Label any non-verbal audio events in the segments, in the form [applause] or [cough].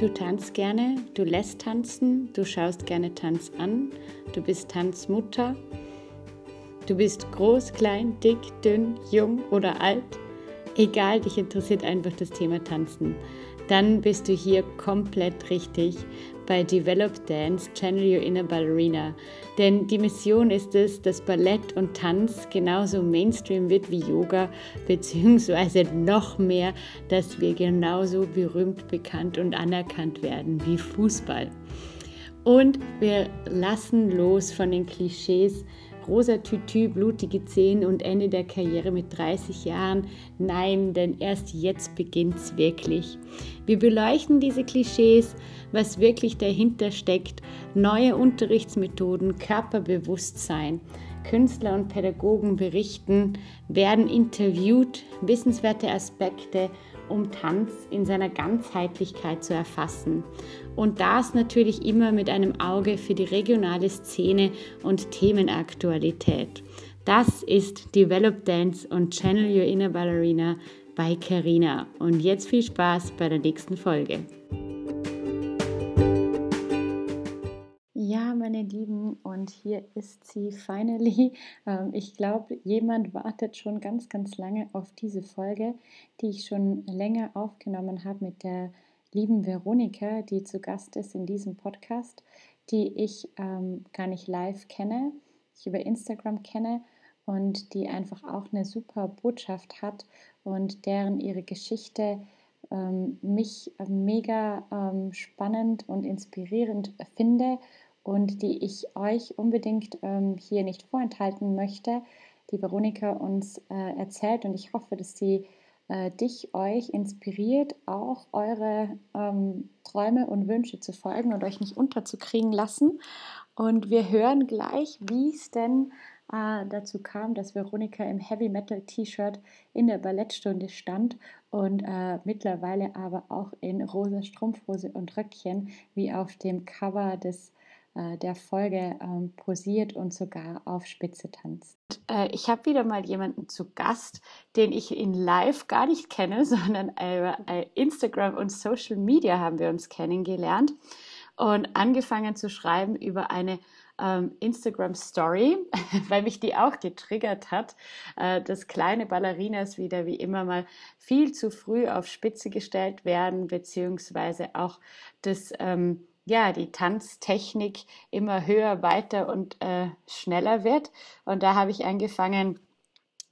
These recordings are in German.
Du tanzt gerne, du lässt tanzen, du schaust gerne Tanz an, du bist Tanzmutter, du bist groß, klein, dick, dünn, jung oder alt. Egal, dich interessiert einfach das Thema Tanzen. Dann bist du hier komplett richtig bei Develop Dance Channel Your Inner Ballerina. Denn die Mission ist es, dass Ballett und Tanz genauso Mainstream wird wie Yoga, [laughs] beziehungsweise noch mehr, dass wir genauso berühmt, bekannt und anerkannt werden wie Fußball. Und wir lassen los von den Klischees, rosa Tütü, blutige Zehen und Ende der Karriere mit 30 Jahren. Nein, denn erst jetzt beginnt es wirklich. Wir beleuchten diese Klischees, was wirklich dahinter steckt, neue Unterrichtsmethoden, Körperbewusstsein. Künstler und Pädagogen berichten, werden interviewt, wissenswerte Aspekte um Tanz in seiner Ganzheitlichkeit zu erfassen. Und das natürlich immer mit einem Auge für die regionale Szene und Themenaktualität. Das ist Develop Dance und Channel Your Inner Ballerina bei Carina. Und jetzt viel Spaß bei der nächsten Folge. Ja, meine Lieben, und hier ist sie finally. Ähm, ich glaube, jemand wartet schon ganz, ganz lange auf diese Folge, die ich schon länger aufgenommen habe mit der lieben Veronika, die zu Gast ist in diesem Podcast, die ich ähm, gar nicht live kenne, ich über Instagram kenne und die einfach auch eine super Botschaft hat und deren ihre Geschichte ähm, mich mega ähm, spannend und inspirierend finde und die ich euch unbedingt ähm, hier nicht vorenthalten möchte, die Veronika uns äh, erzählt. Und ich hoffe, dass sie äh, dich, euch inspiriert, auch eure ähm, Träume und Wünsche zu folgen und euch nicht unterzukriegen lassen. Und wir hören gleich, wie es denn äh, dazu kam, dass Veronika im Heavy Metal T-Shirt in der Ballettstunde stand und äh, mittlerweile aber auch in rosa Strumpfhose und Röckchen, wie auf dem Cover des der Folge ähm, posiert und sogar auf Spitze tanzt. Äh, ich habe wieder mal jemanden zu Gast, den ich in Live gar nicht kenne, [laughs] sondern über äh, Instagram und Social Media haben wir uns kennengelernt und angefangen zu schreiben über eine ähm, Instagram Story, [laughs] weil mich die auch getriggert hat, äh, dass kleine Ballerinas wieder wie immer mal viel zu früh auf Spitze gestellt werden, beziehungsweise auch das ähm, ja, die Tanztechnik immer höher, weiter und äh, schneller wird. Und da habe ich angefangen,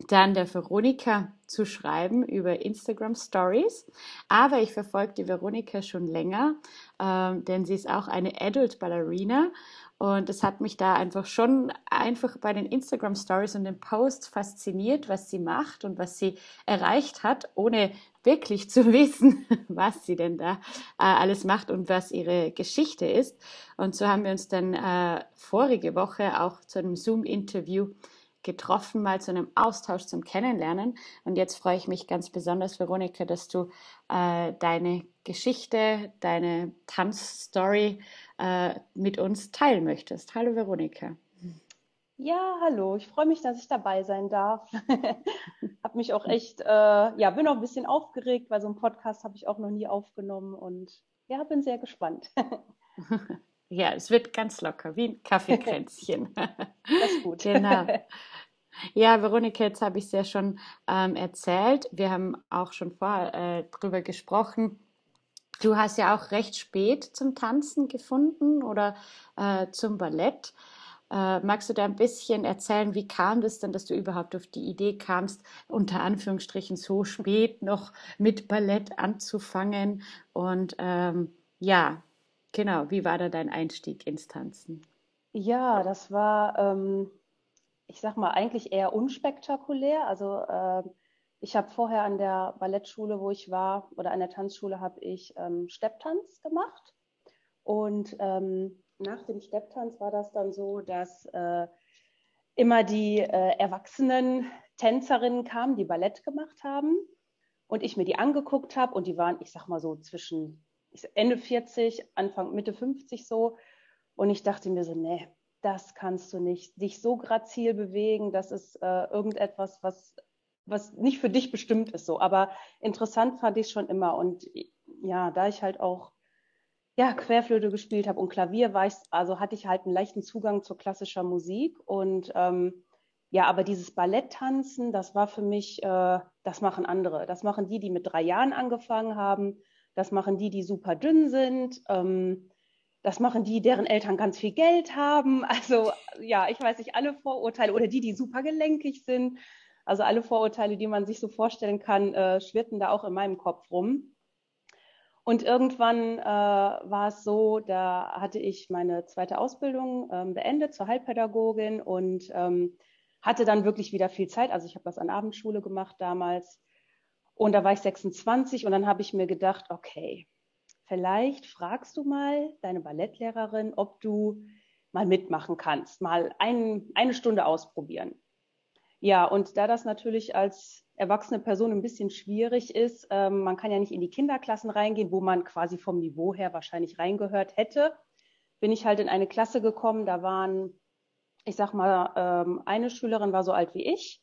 dann der Veronika zu schreiben über Instagram Stories. Aber ich verfolge die Veronika schon länger, ähm, denn sie ist auch eine Adult Ballerina und es hat mich da einfach schon einfach bei den Instagram Stories und den Posts fasziniert, was sie macht und was sie erreicht hat, ohne wirklich [laughs] zu wissen, was sie denn da äh, alles macht und was ihre Geschichte ist. Und so haben wir uns dann äh, vorige Woche auch zu einem Zoom-Interview getroffen, mal zu einem Austausch zum Kennenlernen. Und jetzt freue ich mich ganz besonders, Veronika, dass du äh, deine Geschichte, deine Tanzstory äh, mit uns teilen möchtest. Hallo Veronika. Ja, hallo. Ich freue mich, dass ich dabei sein darf. [laughs] habe mich auch echt, äh, ja, bin auch ein bisschen aufgeregt, weil so einen Podcast habe ich auch noch nie aufgenommen und ja, bin sehr gespannt. [laughs] ja, es wird ganz locker, wie ein Kaffeekränzchen. [laughs] das ist gut. genau. Ja, Veronika, jetzt habe ich es ja schon ähm, erzählt. Wir haben auch schon vorher äh, drüber gesprochen. Du hast ja auch recht spät zum Tanzen gefunden oder äh, zum Ballett. Äh, magst du da ein bisschen erzählen, wie kam das denn, dass du überhaupt auf die Idee kamst, unter Anführungsstrichen so spät noch mit Ballett anzufangen? Und ähm, ja, genau, wie war da dein Einstieg ins Tanzen? Ja, das war, ähm, ich sag mal, eigentlich eher unspektakulär. Also äh, ich habe vorher an der Ballettschule, wo ich war, oder an der Tanzschule, habe ich ähm, Stepptanz gemacht. Und ähm, nach dem Stepptanz war das dann so, dass äh, immer die äh, erwachsenen Tänzerinnen kamen, die Ballett gemacht haben. Und ich mir die angeguckt habe und die waren, ich sag mal so zwischen Ende 40, Anfang, Mitte 50 so. Und ich dachte mir so, nee, das kannst du nicht, dich so grazil bewegen, das ist äh, irgendetwas, was, was nicht für dich bestimmt ist so, aber interessant fand ich schon immer und ja, da ich halt auch ja, Querflöte gespielt habe und Klavier war ich, also hatte ich halt einen leichten Zugang zur klassischer Musik und ähm, ja, aber dieses Balletttanzen, das war für mich, äh, das machen andere. Das machen die, die mit drei Jahren angefangen haben. Das machen die, die super dünn sind. Ähm, das machen die, deren Eltern ganz viel Geld haben. Also ja, ich weiß nicht, alle Vorurteile oder die, die super gelenkig sind. Also alle Vorurteile, die man sich so vorstellen kann, äh, schwirrten da auch in meinem Kopf rum. Und irgendwann äh, war es so, da hatte ich meine zweite Ausbildung ähm, beendet zur Heilpädagogin und ähm, hatte dann wirklich wieder viel Zeit. Also ich habe was an Abendschule gemacht damals. Und da war ich 26 und dann habe ich mir gedacht, okay, vielleicht fragst du mal deine Ballettlehrerin, ob du mal mitmachen kannst, mal ein, eine Stunde ausprobieren. Ja, und da das natürlich als erwachsene Person ein bisschen schwierig ist, ähm, man kann ja nicht in die Kinderklassen reingehen, wo man quasi vom Niveau her wahrscheinlich reingehört hätte, bin ich halt in eine Klasse gekommen, da waren, ich sag mal, ähm, eine Schülerin war so alt wie ich,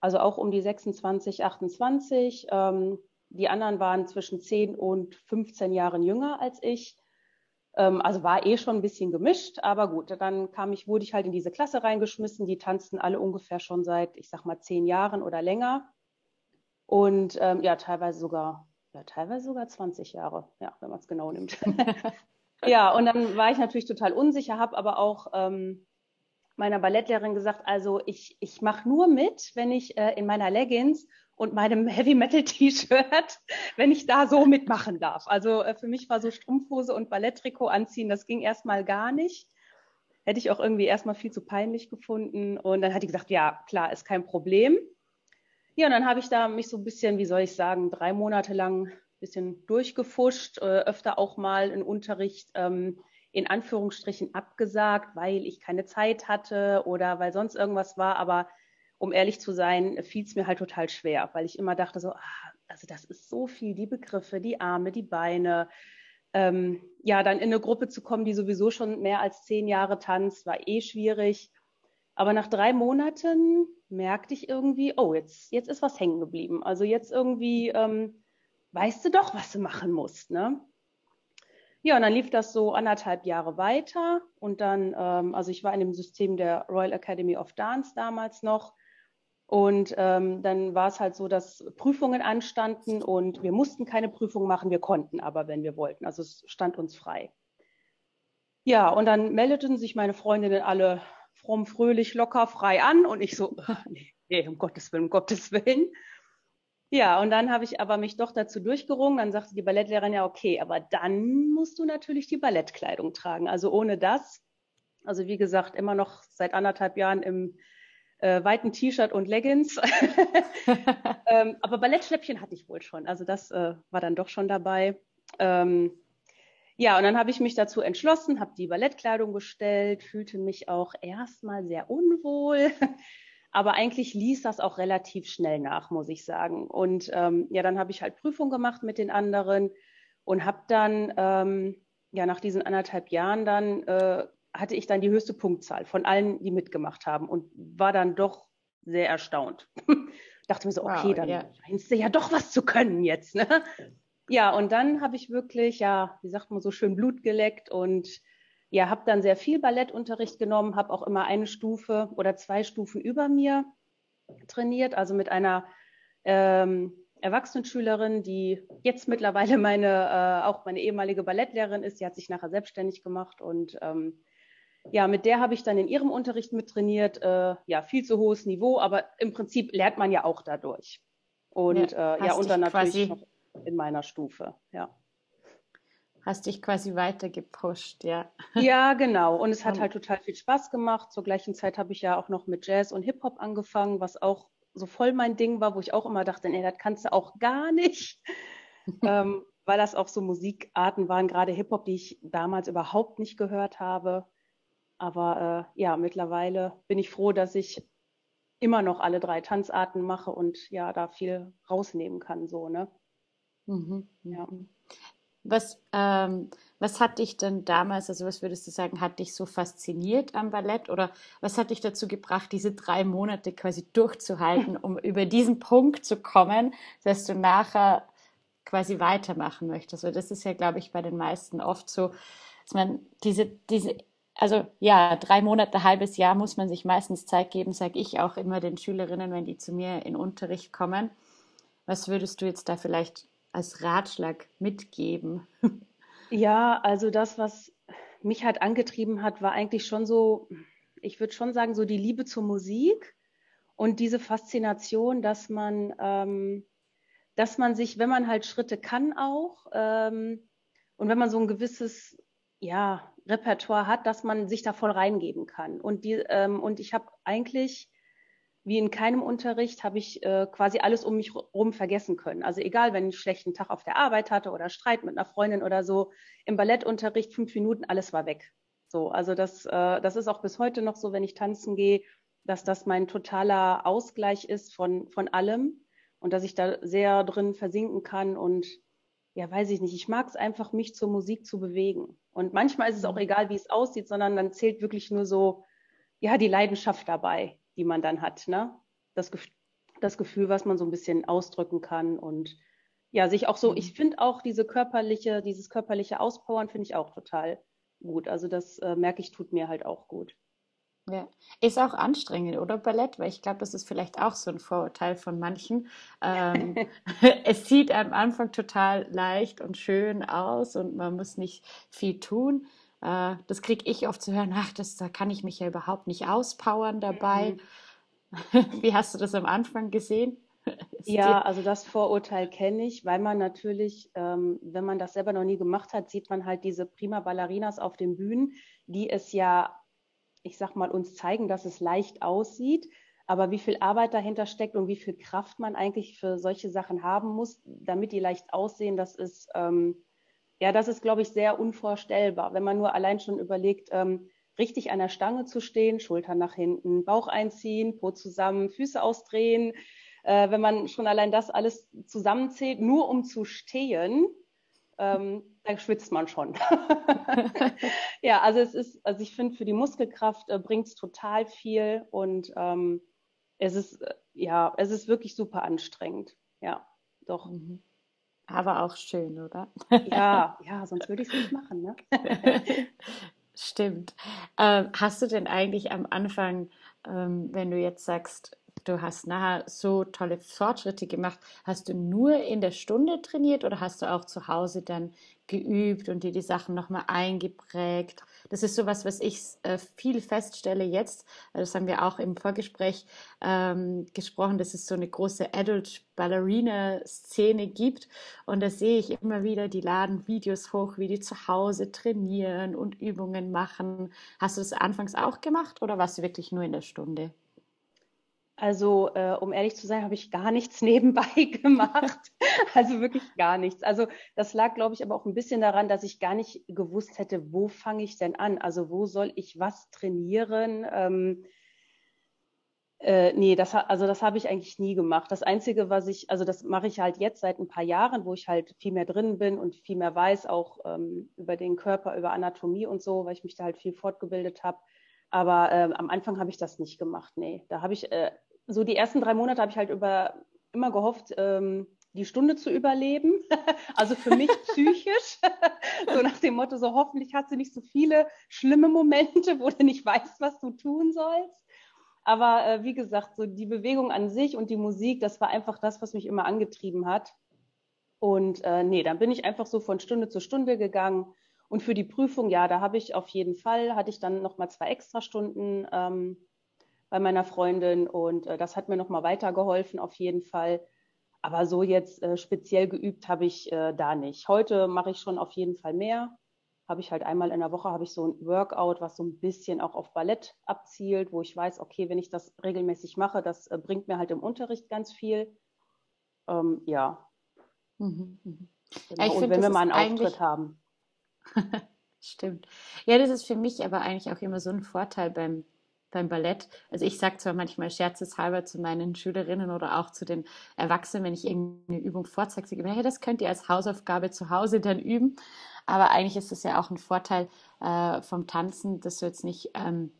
also auch um die 26, 28. Ähm, die anderen waren zwischen 10 und 15 Jahren jünger als ich. Ähm, also war eh schon ein bisschen gemischt, aber gut, dann kam ich, wurde ich halt in diese Klasse reingeschmissen. Die tanzten alle ungefähr schon seit, ich sag mal, zehn Jahren oder länger. Und ähm, ja, teilweise sogar, ja, teilweise sogar 20 Jahre, ja, wenn man es genau nimmt. [laughs] ja, und dann war ich natürlich total unsicher, habe aber auch ähm, meiner Ballettlehrerin gesagt, also ich, ich mache nur mit, wenn ich äh, in meiner Leggings und meinem Heavy Metal T-Shirt, [laughs] wenn ich da so mitmachen darf. Also äh, für mich war so Strumpfhose und Balletttrikot anziehen, das ging erstmal gar nicht. Hätte ich auch irgendwie erstmal viel zu peinlich gefunden. Und dann hat die gesagt, ja, klar, ist kein Problem. Ja, und dann habe ich da mich so ein bisschen, wie soll ich sagen, drei Monate lang ein bisschen durchgefuscht, äh, öfter auch mal in Unterricht ähm, in Anführungsstrichen abgesagt, weil ich keine Zeit hatte oder weil sonst irgendwas war. Aber um ehrlich zu sein, fiel es mir halt total schwer, weil ich immer dachte so, ah, also das ist so viel, die Begriffe, die Arme, die Beine. Ähm, ja, dann in eine Gruppe zu kommen, die sowieso schon mehr als zehn Jahre tanzt, war eh schwierig. Aber nach drei Monaten merkte ich irgendwie, oh, jetzt, jetzt ist was hängen geblieben. Also jetzt irgendwie ähm, weißt du doch, was du machen musst. Ne? Ja, und dann lief das so anderthalb Jahre weiter. Und dann, ähm, also ich war in dem System der Royal Academy of Dance damals noch. Und ähm, dann war es halt so, dass Prüfungen anstanden und wir mussten keine Prüfung machen, wir konnten aber, wenn wir wollten. Also es stand uns frei. Ja, und dann meldeten sich meine Freundinnen alle fromm, fröhlich, locker, frei an und ich so, [laughs] nee, um Gottes Willen, um Gottes Willen. Ja, und dann habe ich aber mich doch dazu durchgerungen. Dann sagte die Ballettlehrerin ja, okay, aber dann musst du natürlich die Ballettkleidung tragen. Also ohne das, also wie gesagt, immer noch seit anderthalb Jahren im äh, weiten T-Shirt und Leggings. [laughs] [laughs] ähm, aber Ballettschläppchen hatte ich wohl schon. Also das äh, war dann doch schon dabei. Ähm, ja, und dann habe ich mich dazu entschlossen, habe die Ballettkleidung bestellt, fühlte mich auch erstmal sehr unwohl. [laughs] Aber eigentlich ließ das auch relativ schnell nach, muss ich sagen. Und ähm, ja, dann habe ich halt Prüfung gemacht mit den anderen und habe dann ähm, ja nach diesen anderthalb Jahren dann äh, hatte ich dann die höchste Punktzahl von allen, die mitgemacht haben und war dann doch sehr erstaunt. [laughs] Dachte mir so, okay, wow, dann ja. scheinst du ja doch was zu können jetzt. Ne? Ja, und dann habe ich wirklich, ja, wie sagt man so schön, Blut geleckt und ja, habe dann sehr viel Ballettunterricht genommen, habe auch immer eine Stufe oder zwei Stufen über mir trainiert, also mit einer ähm, Erwachsenenschülerin, die jetzt mittlerweile meine, äh, auch meine ehemalige Ballettlehrerin ist. Sie hat sich nachher selbstständig gemacht und ähm, ja, mit der habe ich dann in ihrem Unterricht mit trainiert. Äh, ja, viel zu hohes Niveau, aber im Prinzip lernt man ja auch dadurch. Und ja, äh, ja und dann natürlich noch in meiner Stufe, ja. Hast dich quasi weiter gepusht, ja. Ja, genau. Und es hat [laughs] halt total viel Spaß gemacht. Zur gleichen Zeit habe ich ja auch noch mit Jazz und Hip-Hop angefangen, was auch so voll mein Ding war, wo ich auch immer dachte, nee, das kannst du auch gar nicht. [laughs] ähm, weil das auch so Musikarten waren, gerade Hip-Hop, die ich damals überhaupt nicht gehört habe. Aber äh, ja, mittlerweile bin ich froh, dass ich immer noch alle drei Tanzarten mache und ja, da viel rausnehmen kann, so, ne? Mhm, ja. Mhm. Was, ähm, was hat dich denn damals, also was würdest du sagen, hat dich so fasziniert am Ballett oder was hat dich dazu gebracht, diese drei Monate quasi durchzuhalten, um über diesen Punkt zu kommen, dass du nachher quasi weitermachen möchtest. Also das ist ja, glaube ich, bei den meisten oft so, dass man diese, diese, also ja, drei Monate, halbes Jahr muss man sich meistens Zeit geben, sage ich auch immer den Schülerinnen, wenn die zu mir in Unterricht kommen. Was würdest du jetzt da vielleicht als Ratschlag mitgeben? Ja, also das, was mich halt angetrieben hat, war eigentlich schon so, ich würde schon sagen, so die Liebe zur Musik und diese Faszination, dass man, ähm, dass man sich, wenn man halt Schritte kann auch ähm, und wenn man so ein gewisses ja, Repertoire hat, dass man sich da voll reingeben kann. Und, die, ähm, und ich habe eigentlich wie in keinem Unterricht habe ich äh, quasi alles um mich herum vergessen können. Also egal, wenn ich einen schlechten Tag auf der Arbeit hatte oder Streit mit einer Freundin oder so, im Ballettunterricht fünf Minuten, alles war weg. So, also das, äh, das ist auch bis heute noch so, wenn ich tanzen gehe, dass das mein totaler Ausgleich ist von, von allem und dass ich da sehr drin versinken kann und ja, weiß ich nicht, ich mag es einfach, mich zur Musik zu bewegen. Und manchmal ist es auch egal, wie es aussieht, sondern dann zählt wirklich nur so, ja, die Leidenschaft dabei die man dann hat. Ne? Das, das Gefühl, was man so ein bisschen ausdrücken kann und ja, sich auch so, mhm. ich finde auch diese körperliche, dieses körperliche Auspowern finde ich auch total gut. Also das äh, merke ich, tut mir halt auch gut. Ja, ist auch anstrengend, oder Ballett? Weil ich glaube, das ist vielleicht auch so ein Vorurteil von manchen. Ähm, [laughs] [laughs] es sieht am Anfang total leicht und schön aus und man muss nicht viel tun. Äh, das kriege ich oft zu hören, ach, das, da kann ich mich ja überhaupt nicht auspowern dabei. Mhm. [laughs] Wie hast du das am Anfang gesehen? Ja, also das Vorurteil kenne ich, weil man natürlich, ähm, wenn man das selber noch nie gemacht hat, sieht man halt diese prima Ballerinas auf den Bühnen, die es ja, ich sag mal, uns zeigen, dass es leicht aussieht. Aber wie viel Arbeit dahinter steckt und wie viel Kraft man eigentlich für solche Sachen haben muss, damit die leicht aussehen, das ist, ähm, ja, das ist, glaube ich, sehr unvorstellbar, wenn man nur allein schon überlegt, ähm, richtig an der Stange zu stehen, Schultern nach hinten, Bauch einziehen, Po zusammen, Füße ausdrehen. Äh, wenn man schon allein das alles zusammenzählt, nur um zu stehen, ähm, da schwitzt man schon. [laughs] [laughs] ja, also es ist, also ich finde, für die Muskelkraft äh, bringt es total viel und ähm, es ist, äh, ja, es ist wirklich super anstrengend. Ja, doch. Mhm. Aber auch schön, oder? Ja, [laughs] ja, sonst würde ich es nicht machen. Ne? Stimmt. Ähm, hast du denn eigentlich am Anfang, ähm, wenn du jetzt sagst, du hast nachher so tolle Fortschritte gemacht, hast du nur in der Stunde trainiert oder hast du auch zu Hause dann geübt und dir die Sachen nochmal eingeprägt? Das ist sowas, was ich äh, viel feststelle jetzt. Das haben wir auch im Vorgespräch ähm, gesprochen, dass es so eine große Adult-Ballerina-Szene gibt. Und da sehe ich immer wieder, die laden Videos hoch, wie die zu Hause trainieren und Übungen machen. Hast du das anfangs auch gemacht oder warst du wirklich nur in der Stunde? Also, äh, um ehrlich zu sein, habe ich gar nichts [laughs] nebenbei gemacht. also wirklich gar nichts. Also, das lag, glaube ich, aber auch ein bisschen daran, dass ich gar nicht gewusst hätte, wo fange ich denn an? Also, wo soll ich was trainieren? Ähm, äh, nee, das, also das habe ich eigentlich nie gemacht. Das Einzige, was ich, also das mache ich halt jetzt seit ein paar Jahren, wo ich halt viel mehr drin bin und viel mehr weiß, auch ähm, über den Körper, über Anatomie und so, weil ich mich da halt viel fortgebildet habe. Aber äh, am Anfang habe ich das nicht gemacht. Nee, da habe ich, äh, so die ersten drei Monate habe ich halt über, immer gehofft, ähm, die Stunde zu überleben. [laughs] also für mich [laughs] psychisch. [laughs] so nach dem Motto, so hoffentlich hast du nicht so viele schlimme Momente, wo du nicht weißt, was du tun sollst. Aber äh, wie gesagt, so die Bewegung an sich und die Musik, das war einfach das, was mich immer angetrieben hat. Und äh, nee, dann bin ich einfach so von Stunde zu Stunde gegangen. Und für die Prüfung, ja, da habe ich auf jeden Fall, hatte ich dann nochmal zwei Extrastunden ähm, bei meiner Freundin und äh, das hat mir nochmal weitergeholfen auf jeden Fall. Aber so jetzt äh, speziell geübt habe ich äh, da nicht. Heute mache ich schon auf jeden Fall mehr. Habe ich halt einmal in der Woche habe ich so ein Workout, was so ein bisschen auch auf Ballett abzielt, wo ich weiß, okay, wenn ich das regelmäßig mache, das äh, bringt mir halt im Unterricht ganz viel. Ähm, ja. Mhm, mhm. Genau. Ja, und find, wenn wir mal einen Auftritt haben. [laughs] Stimmt. Ja, das ist für mich aber eigentlich auch immer so ein Vorteil beim beim Ballett. Also ich sage zwar manchmal scherzeshalber zu meinen Schülerinnen oder auch zu den Erwachsenen, wenn ich irgendeine Übung vorzeige, sage ich, hey, das könnt ihr als Hausaufgabe zu Hause dann üben. Aber eigentlich ist es ja auch ein Vorteil äh, vom Tanzen, dass du jetzt nicht, ähm,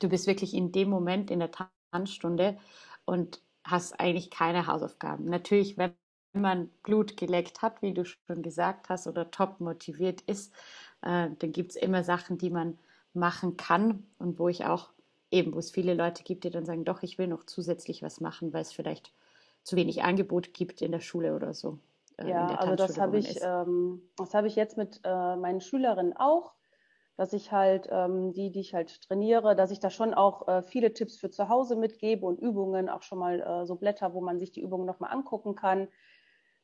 du bist wirklich in dem Moment in der Tanzstunde und hast eigentlich keine Hausaufgaben. Natürlich, wenn man Blut geleckt hat, wie du schon gesagt hast, oder top motiviert ist, äh, dann gibt es immer Sachen, die man machen kann und wo ich auch eben, wo es viele Leute gibt, die dann sagen, doch, ich will noch zusätzlich was machen, weil es vielleicht zu wenig Angebot gibt in der Schule oder so. Äh, ja, also das habe ich, ähm, das habe ich jetzt mit äh, meinen Schülerinnen auch, dass ich halt ähm, die, die ich halt trainiere, dass ich da schon auch äh, viele Tipps für zu Hause mitgebe und Übungen, auch schon mal äh, so Blätter, wo man sich die Übungen nochmal angucken kann.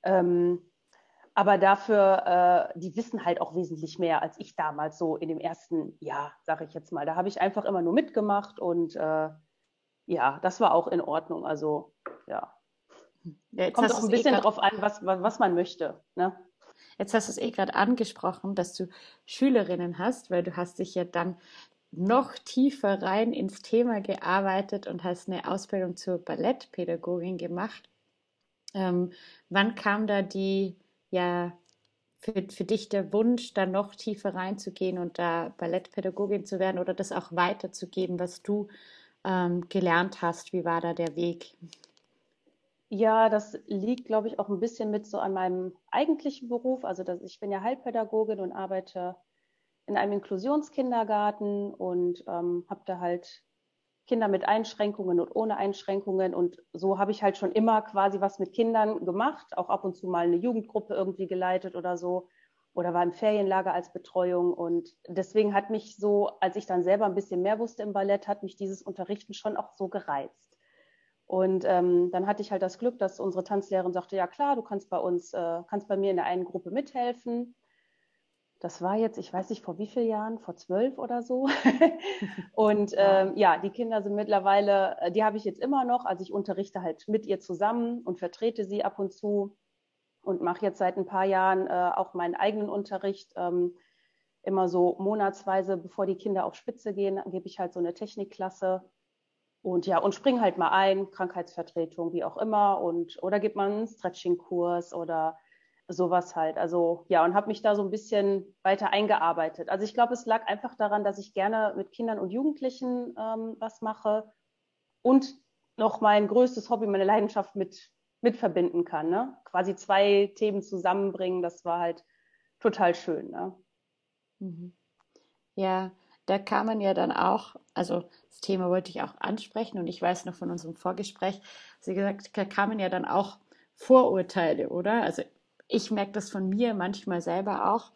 Ähm, aber dafür, äh, die wissen halt auch wesentlich mehr als ich damals so in dem ersten Jahr, sage ich jetzt mal. Da habe ich einfach immer nur mitgemacht und äh, ja, das war auch in Ordnung. Also ja. ja Kommt auch ein bisschen eh drauf an, was, was, was man möchte. Ne? Jetzt hast du es eh gerade angesprochen, dass du Schülerinnen hast, weil du hast dich ja dann noch tiefer rein ins Thema gearbeitet und hast eine Ausbildung zur Ballettpädagogin gemacht. Ähm, wann kam da die, ja, für, für dich der Wunsch, da noch tiefer reinzugehen und da Ballettpädagogin zu werden oder das auch weiterzugeben, was du ähm, gelernt hast? Wie war da der Weg? Ja, das liegt, glaube ich, auch ein bisschen mit so an meinem eigentlichen Beruf. Also dass ich bin ja Heilpädagogin und arbeite in einem Inklusionskindergarten und ähm, habe da halt Kinder mit Einschränkungen und ohne Einschränkungen. Und so habe ich halt schon immer quasi was mit Kindern gemacht, auch ab und zu mal eine Jugendgruppe irgendwie geleitet oder so oder war im Ferienlager als Betreuung. Und deswegen hat mich so, als ich dann selber ein bisschen mehr wusste im Ballett, hat mich dieses Unterrichten schon auch so gereizt. Und ähm, dann hatte ich halt das Glück, dass unsere Tanzlehrerin sagte, ja klar, du kannst bei uns, äh, kannst bei mir in der einen Gruppe mithelfen. Das war jetzt, ich weiß nicht, vor wie vielen Jahren, vor zwölf oder so. [laughs] und ähm, ja, die Kinder sind mittlerweile, äh, die habe ich jetzt immer noch. Also ich unterrichte halt mit ihr zusammen und vertrete sie ab und zu und mache jetzt seit ein paar Jahren äh, auch meinen eigenen Unterricht. Ähm, immer so monatsweise, bevor die Kinder auf Spitze gehen, gebe ich halt so eine Technikklasse. Und ja, und spring halt mal ein, Krankheitsvertretung, wie auch immer. Und, oder gibt man einen Stretching-Kurs oder sowas halt. Also ja, und habe mich da so ein bisschen weiter eingearbeitet. Also ich glaube, es lag einfach daran, dass ich gerne mit Kindern und Jugendlichen ähm, was mache und noch mein größtes Hobby, meine Leidenschaft mit, mit verbinden kann. Ne? Quasi zwei Themen zusammenbringen, das war halt total schön. Ne? Mhm. Ja, da kann man ja dann auch, also das Thema wollte ich auch ansprechen und ich weiß noch von unserem Vorgespräch, Sie gesagt, da kamen ja dann auch Vorurteile, oder? Also ich merke das von mir manchmal selber auch.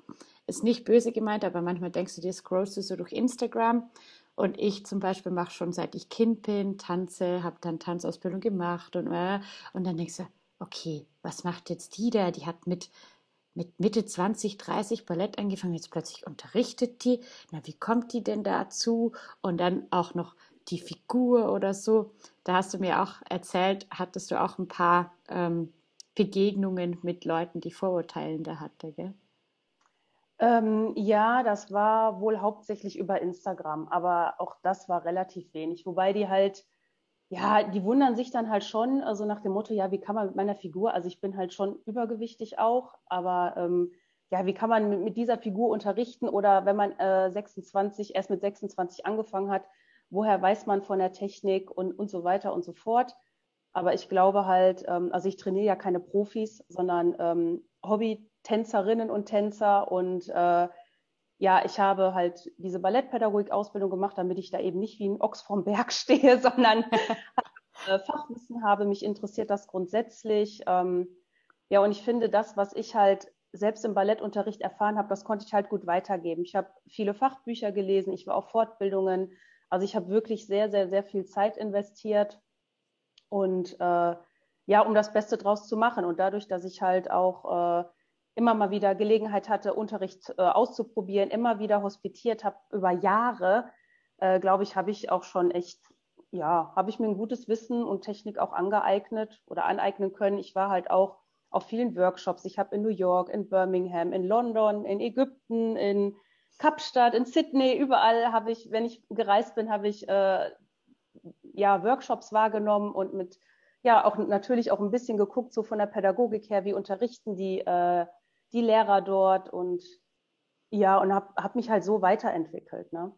Ist nicht böse gemeint, aber manchmal denkst du dir, scrollst du so durch Instagram und ich zum Beispiel mache schon seit ich Kind bin, tanze, habe dann Tanzausbildung gemacht und, äh, und dann denkst du, okay, was macht jetzt die da? Die hat mit, mit Mitte 20, 30 Ballett angefangen, jetzt plötzlich unterrichtet die. Na, wie kommt die denn dazu? Und dann auch noch die Figur oder so. Da hast du mir auch erzählt, hattest du auch ein paar ähm, Begegnungen mit Leuten, die Vorurteilende hatte, gell? Ähm, ja, das war wohl hauptsächlich über Instagram, aber auch das war relativ wenig. Wobei die halt, ja, die wundern sich dann halt schon, also nach dem Motto, ja, wie kann man mit meiner Figur, also ich bin halt schon übergewichtig auch, aber ähm, ja, wie kann man mit, mit, dieser Figur unterrichten oder wenn man äh, 26, erst mit 26 angefangen hat, woher weiß man von der Technik und, und so weiter und so fort. Aber ich glaube halt, ähm, also ich trainiere ja keine Profis, sondern ähm, Hobby-Tänzerinnen und Tänzer. Und äh, ja, ich habe halt diese Ballettpädagogik-Ausbildung gemacht, damit ich da eben nicht wie ein Ochs vom Berg [laughs] stehe, sondern [laughs] äh, Fachwissen habe. Mich interessiert das grundsätzlich. Ähm, ja, und ich finde, das, was ich halt selbst im Ballettunterricht erfahren habe, das konnte ich halt gut weitergeben. Ich habe viele Fachbücher gelesen, ich war auf Fortbildungen. Also ich habe wirklich sehr, sehr, sehr viel Zeit investiert und äh, ja, um das Beste draus zu machen. Und dadurch, dass ich halt auch äh, immer mal wieder Gelegenheit hatte, Unterricht äh, auszuprobieren, immer wieder hospitiert habe über Jahre, äh, glaube ich, habe ich auch schon echt, ja, habe ich mir ein gutes Wissen und Technik auch angeeignet oder aneignen können. Ich war halt auch auf vielen Workshops. Ich habe in New York, in Birmingham, in London, in Ägypten, in Kapstadt, in Sydney, überall habe ich, wenn ich gereist bin, habe ich äh, ja, Workshops wahrgenommen und mit, ja, auch natürlich auch ein bisschen geguckt, so von der Pädagogik her, wie unterrichten die, äh, die Lehrer dort und ja, und habe hab mich halt so weiterentwickelt. Ne?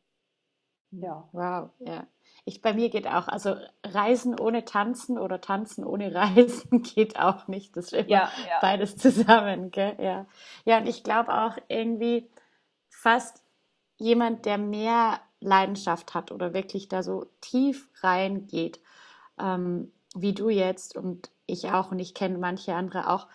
Ja. Wow, ja. Ich, bei mir geht auch, also Reisen ohne Tanzen oder Tanzen ohne Reisen [laughs] geht auch nicht. Das ist immer ja, ja. beides zusammen, gell? Ja. Ja, und ich glaube auch irgendwie fast jemand, der mehr Leidenschaft hat oder wirklich da so tief reingeht, ähm, wie du jetzt und ich auch und ich kenne manche andere auch,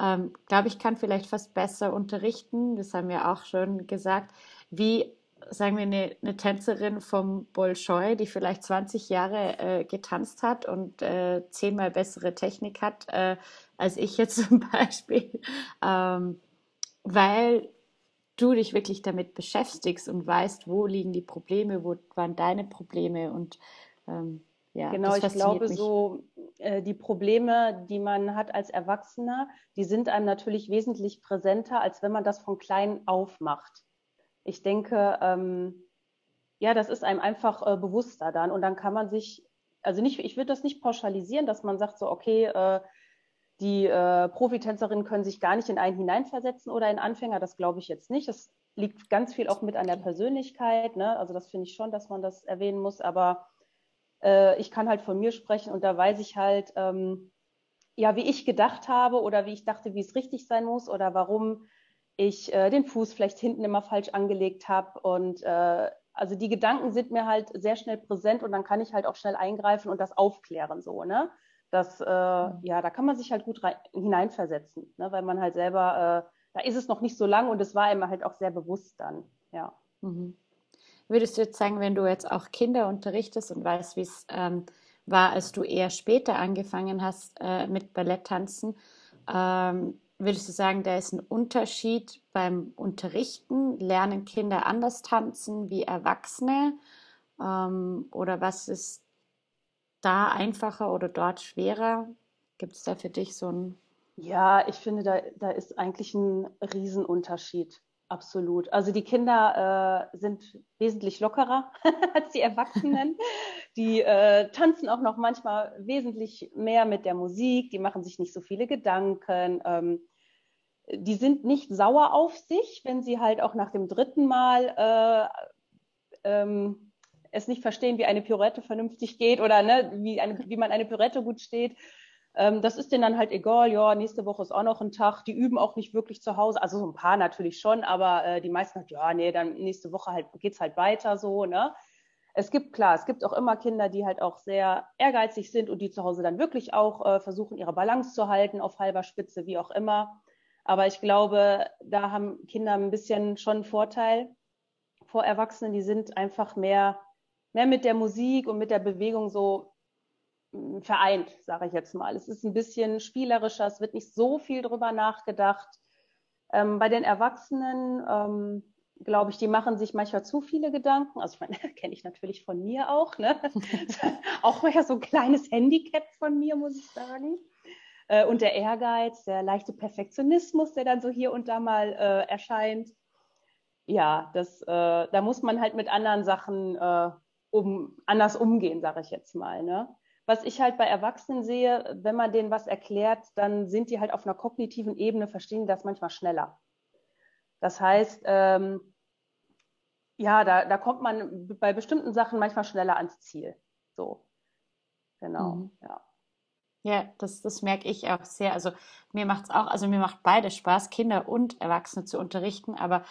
ähm, glaube ich, kann vielleicht fast besser unterrichten. Das haben wir auch schon gesagt, wie sagen wir, eine, eine Tänzerin vom Bolschoi, die vielleicht 20 Jahre äh, getanzt hat und äh, zehnmal bessere Technik hat äh, als ich jetzt [laughs] zum Beispiel, ähm, weil du dich wirklich damit beschäftigst und weißt, wo liegen die Probleme, wo waren deine Probleme und ähm, ja, genau, ich glaube, mich. so äh, die Probleme, die man hat als Erwachsener, die sind einem natürlich wesentlich präsenter, als wenn man das von klein auf macht ich denke, ähm, ja, das ist einem einfach äh, bewusster dann. Und dann kann man sich, also nicht, ich würde das nicht pauschalisieren, dass man sagt so, okay, äh, die äh, Profitänzerinnen können sich gar nicht in einen hineinversetzen oder in Anfänger. Das glaube ich jetzt nicht. Das liegt ganz viel auch mit an der Persönlichkeit. Ne? Also das finde ich schon, dass man das erwähnen muss. Aber äh, ich kann halt von mir sprechen und da weiß ich halt, ähm, ja, wie ich gedacht habe oder wie ich dachte, wie es richtig sein muss oder warum ich äh, den Fuß vielleicht hinten immer falsch angelegt habe. Und äh, also die Gedanken sind mir halt sehr schnell präsent und dann kann ich halt auch schnell eingreifen und das aufklären so, ne? Das, äh, mhm. ja, da kann man sich halt gut rein, hineinversetzen, ne? weil man halt selber, äh, da ist es noch nicht so lang und es war immer halt auch sehr bewusst dann, ja. Mhm. Würdest du jetzt sagen, wenn du jetzt auch Kinder unterrichtest und weißt, wie es ähm, war, als du eher später angefangen hast äh, mit Balletttanzen, ähm, Würdest du sagen, da ist ein Unterschied beim Unterrichten? Lernen Kinder anders tanzen wie Erwachsene? Ähm, oder was ist da einfacher oder dort schwerer? Gibt es da für dich so ein... Ja, ich finde, da, da ist eigentlich ein Riesenunterschied. Absolut. Also die Kinder äh, sind wesentlich lockerer [laughs] als die Erwachsenen. Die äh, tanzen auch noch manchmal wesentlich mehr mit der Musik. Die machen sich nicht so viele Gedanken. Ähm, die sind nicht sauer auf sich, wenn sie halt auch nach dem dritten Mal äh, ähm, es nicht verstehen, wie eine Pirouette vernünftig geht oder ne, wie, eine, wie man eine Pirouette gut steht. Ähm, das ist denen dann halt egal, ja, nächste Woche ist auch noch ein Tag. Die üben auch nicht wirklich zu Hause, also so ein paar natürlich schon, aber äh, die meisten halt, ja, nee, dann nächste Woche halt geht's halt weiter so, ne? Es gibt, klar, es gibt auch immer Kinder, die halt auch sehr ehrgeizig sind und die zu Hause dann wirklich auch äh, versuchen, ihre Balance zu halten auf halber Spitze, wie auch immer. Aber ich glaube, da haben Kinder ein bisschen schon einen Vorteil vor Erwachsenen. Die sind einfach mehr, mehr mit der Musik und mit der Bewegung so hm, vereint, sage ich jetzt mal. Es ist ein bisschen spielerischer, es wird nicht so viel drüber nachgedacht. Ähm, bei den Erwachsenen, ähm, glaube ich, die machen sich manchmal zu viele Gedanken. Also ich meine, [laughs] kenne ich natürlich von mir auch. Ne? [laughs] [laughs] auch mal so ein kleines Handicap von mir, muss ich sagen. Äh, und der Ehrgeiz, der leichte Perfektionismus, der dann so hier und da mal äh, erscheint. Ja, das, äh, da muss man halt mit anderen Sachen äh, um, anders umgehen, sage ich jetzt mal. Ne? Was ich halt bei Erwachsenen sehe, wenn man denen was erklärt, dann sind die halt auf einer kognitiven Ebene, verstehen das manchmal schneller. Das heißt, ähm, ja, da, da kommt man bei bestimmten Sachen manchmal schneller ans Ziel. So. Genau, mhm. ja. Ja, das, das merke ich auch sehr. Also mir macht es auch, also mir macht beide Spaß, Kinder und Erwachsene zu unterrichten. Aber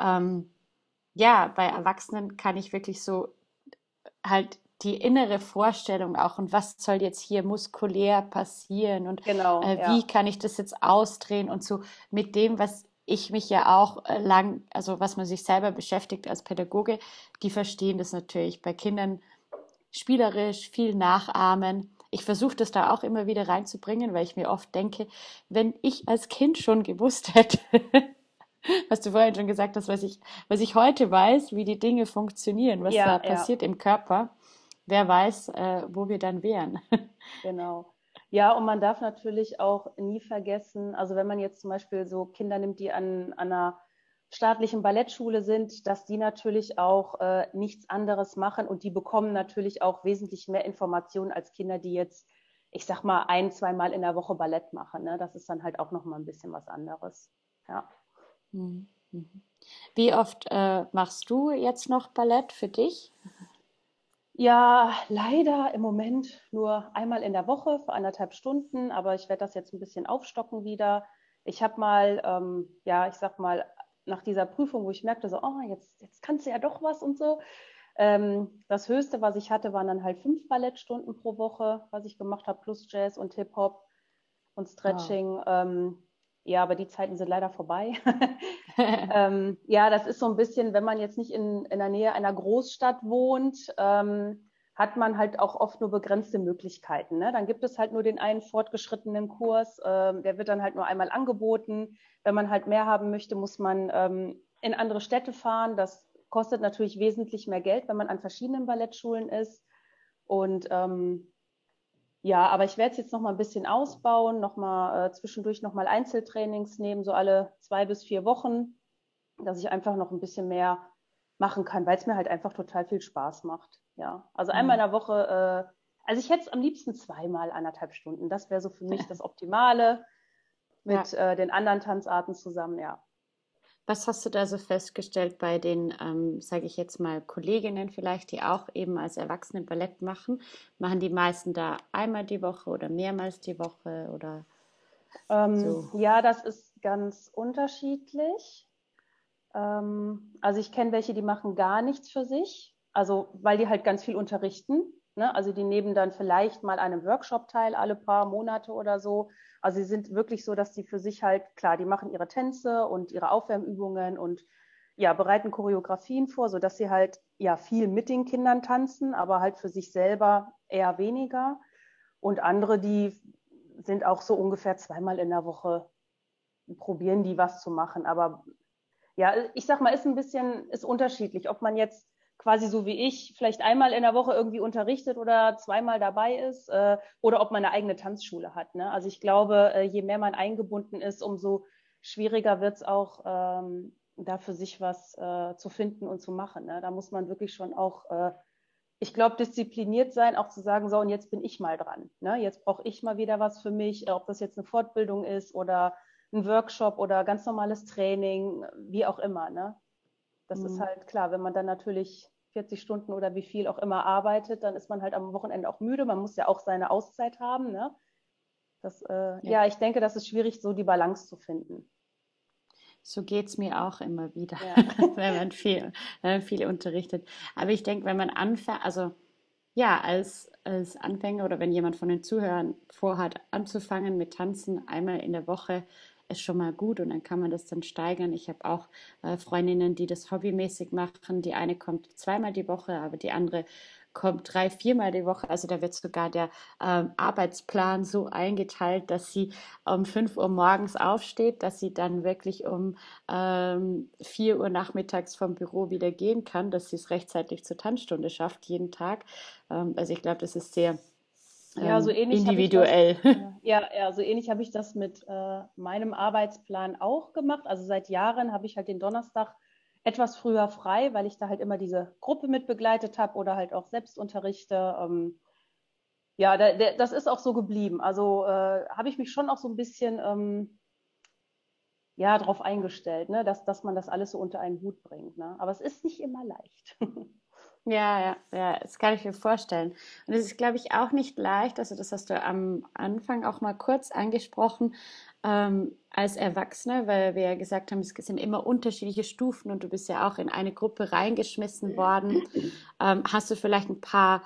ähm, ja, bei Erwachsenen kann ich wirklich so halt die innere Vorstellung auch und was soll jetzt hier muskulär passieren und genau, äh, wie ja. kann ich das jetzt ausdrehen und so mit dem, was ich mich ja auch äh, lang, also was man sich selber beschäftigt als Pädagoge, die verstehen das natürlich bei Kindern spielerisch, viel nachahmen ich versuche das da auch immer wieder reinzubringen, weil ich mir oft denke, wenn ich als Kind schon gewusst hätte, [laughs] [laughs] was du vorhin schon gesagt hast, was ich, was ich heute weiß, wie die Dinge funktionieren, was ja, da passiert ja. im Körper, wer weiß, äh, wo wir dann wären. [laughs] genau. Ja, und man darf natürlich auch nie vergessen, also wenn man jetzt zum Beispiel so Kinder nimmt, die an, an einer staatlichen Ballettschule sind, dass die natürlich auch äh, nichts anderes machen und die bekommen natürlich auch wesentlich mehr Informationen als Kinder, die jetzt, ich sag mal, ein, zweimal in der Woche Ballett machen. Ne? Das ist dann halt auch nochmal ein bisschen was anderes. Ja. Mhm. Wie oft äh, machst du jetzt noch Ballett für dich? Ja, leider im Moment nur einmal in der Woche für anderthalb Stunden, aber ich werde das jetzt ein bisschen aufstocken wieder. Ich habe mal, ähm, ja, ich sag mal, nach dieser Prüfung, wo ich merkte, so, oh, jetzt, jetzt kannst du ja doch was und so. Ähm, das Höchste, was ich hatte, waren dann halt fünf Ballettstunden pro Woche, was ich gemacht habe, plus Jazz und Hip-Hop und Stretching. Wow. Ähm, ja, aber die Zeiten sind leider vorbei. [laughs] [laughs] ähm, ja, das ist so ein bisschen, wenn man jetzt nicht in, in der Nähe einer Großstadt wohnt, ähm, hat man halt auch oft nur begrenzte Möglichkeiten. Ne? Dann gibt es halt nur den einen fortgeschrittenen Kurs, ähm, der wird dann halt nur einmal angeboten. Wenn man halt mehr haben möchte, muss man ähm, in andere Städte fahren. Das kostet natürlich wesentlich mehr Geld, wenn man an verschiedenen Ballettschulen ist. Und ähm, ja, aber ich werde es jetzt noch mal ein bisschen ausbauen, noch mal äh, zwischendurch noch mal Einzeltrainings nehmen, so alle zwei bis vier Wochen, dass ich einfach noch ein bisschen mehr machen kann, weil es mir halt einfach total viel Spaß macht. Ja, also einmal mhm. in der Woche, äh, also ich hätte es am liebsten zweimal anderthalb Stunden. Das wäre so für mich das Optimale mit ja. äh, den anderen Tanzarten zusammen, ja. Was hast du da so festgestellt bei den, ähm, sage ich jetzt mal, Kolleginnen vielleicht, die auch eben als Erwachsene Ballett machen? Machen die meisten da einmal die Woche oder mehrmals die Woche oder? Ähm, so? Ja, das ist ganz unterschiedlich. Ähm, also ich kenne welche, die machen gar nichts für sich, also weil die halt ganz viel unterrichten. Ne? Also die nehmen dann vielleicht mal einen Workshop teil alle paar Monate oder so also sie sind wirklich so, dass sie für sich halt, klar, die machen ihre Tänze und ihre Aufwärmübungen und ja, bereiten Choreografien vor, sodass sie halt ja viel mit den Kindern tanzen, aber halt für sich selber eher weniger. Und andere, die sind auch so ungefähr zweimal in der Woche, probieren die was zu machen. Aber ja, ich sag mal, ist ein bisschen, ist unterschiedlich, ob man jetzt quasi so wie ich vielleicht einmal in der Woche irgendwie unterrichtet oder zweimal dabei ist äh, oder ob man eine eigene Tanzschule hat. Ne? Also ich glaube, äh, je mehr man eingebunden ist, umso schwieriger wird es auch, ähm, da für sich was äh, zu finden und zu machen. Ne? Da muss man wirklich schon auch, äh, ich glaube, diszipliniert sein, auch zu sagen, so und jetzt bin ich mal dran. Ne? Jetzt brauche ich mal wieder was für mich, ob das jetzt eine Fortbildung ist oder ein Workshop oder ganz normales Training, wie auch immer. Ne? Das mhm. ist halt klar, wenn man dann natürlich 40 Stunden oder wie viel auch immer arbeitet, dann ist man halt am Wochenende auch müde. Man muss ja auch seine Auszeit haben. Ne? Das, äh, ja. ja. ich denke, das ist schwierig, so die Balance zu finden. So geht es mir auch immer wieder, ja. [laughs] wenn man viel, äh, viel unterrichtet. Aber ich denke, wenn man anfängt, also ja, als, als Anfänger oder wenn jemand von den Zuhörern vorhat, anzufangen mit Tanzen einmal in der Woche, ist schon mal gut und dann kann man das dann steigern. Ich habe auch äh, Freundinnen, die das hobbymäßig machen. Die eine kommt zweimal die Woche, aber die andere kommt drei, viermal die Woche. Also da wird sogar der ähm, Arbeitsplan so eingeteilt, dass sie um 5 Uhr morgens aufsteht, dass sie dann wirklich um ähm, 4 Uhr nachmittags vom Büro wieder gehen kann, dass sie es rechtzeitig zur Tanzstunde schafft jeden Tag. Ähm, also ich glaube, das ist sehr ja, so ähm, ähnlich individuell. [laughs] Das, [laughs] ja, ja, so ähnlich habe ich das mit äh, meinem Arbeitsplan auch gemacht. Also seit Jahren habe ich halt den Donnerstag etwas früher frei, weil ich da halt immer diese Gruppe mit begleitet habe oder halt auch selbst unterrichte. Ähm, ja, da, der, das ist auch so geblieben. Also äh, habe ich mich schon auch so ein bisschen ähm, ja, darauf eingestellt, ne? dass, dass man das alles so unter einen Hut bringt. Ne? Aber es ist nicht immer leicht. [laughs] Ja, ja, ja, das kann ich mir vorstellen. Und es ist, glaube ich, auch nicht leicht, also das hast du am Anfang auch mal kurz angesprochen, ähm, als Erwachsene, weil wir ja gesagt haben, es sind immer unterschiedliche Stufen und du bist ja auch in eine Gruppe reingeschmissen worden. Ähm, hast du vielleicht ein paar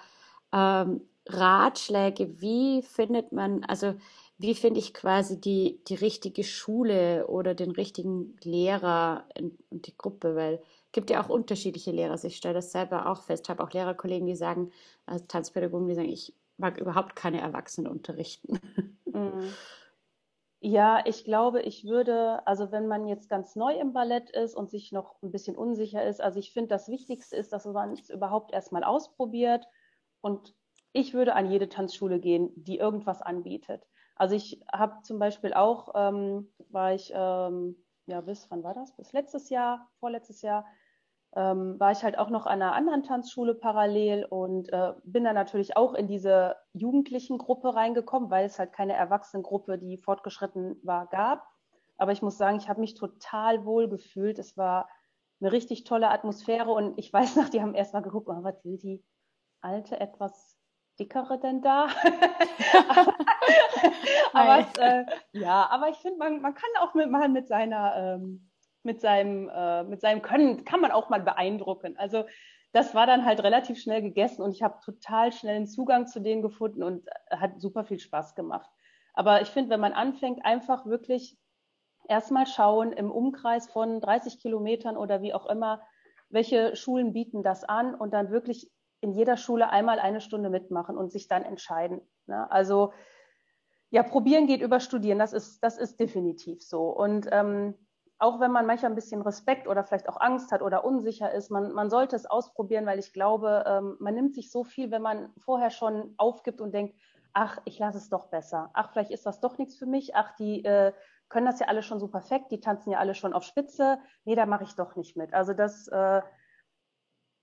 ähm, Ratschläge, wie findet man, also wie finde ich quasi die, die richtige Schule oder den richtigen Lehrer und die Gruppe, weil gibt ja auch unterschiedliche Lehrer. Also ich stelle das selber auch fest. Ich habe auch Lehrerkollegen, die sagen, also Tanzpädagogen, die sagen, ich mag überhaupt keine Erwachsenen unterrichten. Mhm. Ja, ich glaube, ich würde, also wenn man jetzt ganz neu im Ballett ist und sich noch ein bisschen unsicher ist, also ich finde, das Wichtigste ist, dass man es überhaupt erstmal ausprobiert. Und ich würde an jede Tanzschule gehen, die irgendwas anbietet. Also ich habe zum Beispiel auch, ähm, war ich, ähm, ja, bis, wann war das? Bis letztes Jahr, vorletztes Jahr, ähm, war ich halt auch noch an einer anderen Tanzschule parallel und äh, bin dann natürlich auch in diese jugendlichen Gruppe reingekommen, weil es halt keine Erwachsenengruppe, die fortgeschritten war, gab. Aber ich muss sagen, ich habe mich total wohl gefühlt. Es war eine richtig tolle Atmosphäre und ich weiß noch, die haben erst mal geguckt, oh, was will die alte etwas dickere denn da? [laughs] aber [laughs] es, äh, ja, aber ich finde, man, man kann auch mit, mal mit seiner ähm, mit seinem, äh, mit seinem Können kann man auch mal beeindrucken. Also das war dann halt relativ schnell gegessen und ich habe total schnell einen Zugang zu denen gefunden und äh, hat super viel Spaß gemacht. Aber ich finde, wenn man anfängt, einfach wirklich erstmal schauen im Umkreis von 30 Kilometern oder wie auch immer, welche Schulen bieten das an und dann wirklich in jeder Schule einmal eine Stunde mitmachen und sich dann entscheiden. Ne? Also ja, probieren geht über studieren, das ist, das ist definitiv so. Und ähm, auch wenn man manchmal ein bisschen Respekt oder vielleicht auch Angst hat oder unsicher ist, man, man sollte es ausprobieren, weil ich glaube, ähm, man nimmt sich so viel, wenn man vorher schon aufgibt und denkt, ach, ich lasse es doch besser. Ach, vielleicht ist das doch nichts für mich. Ach, die äh, können das ja alle schon so perfekt, die tanzen ja alle schon auf Spitze. Nee, da mache ich doch nicht mit. Also das, äh,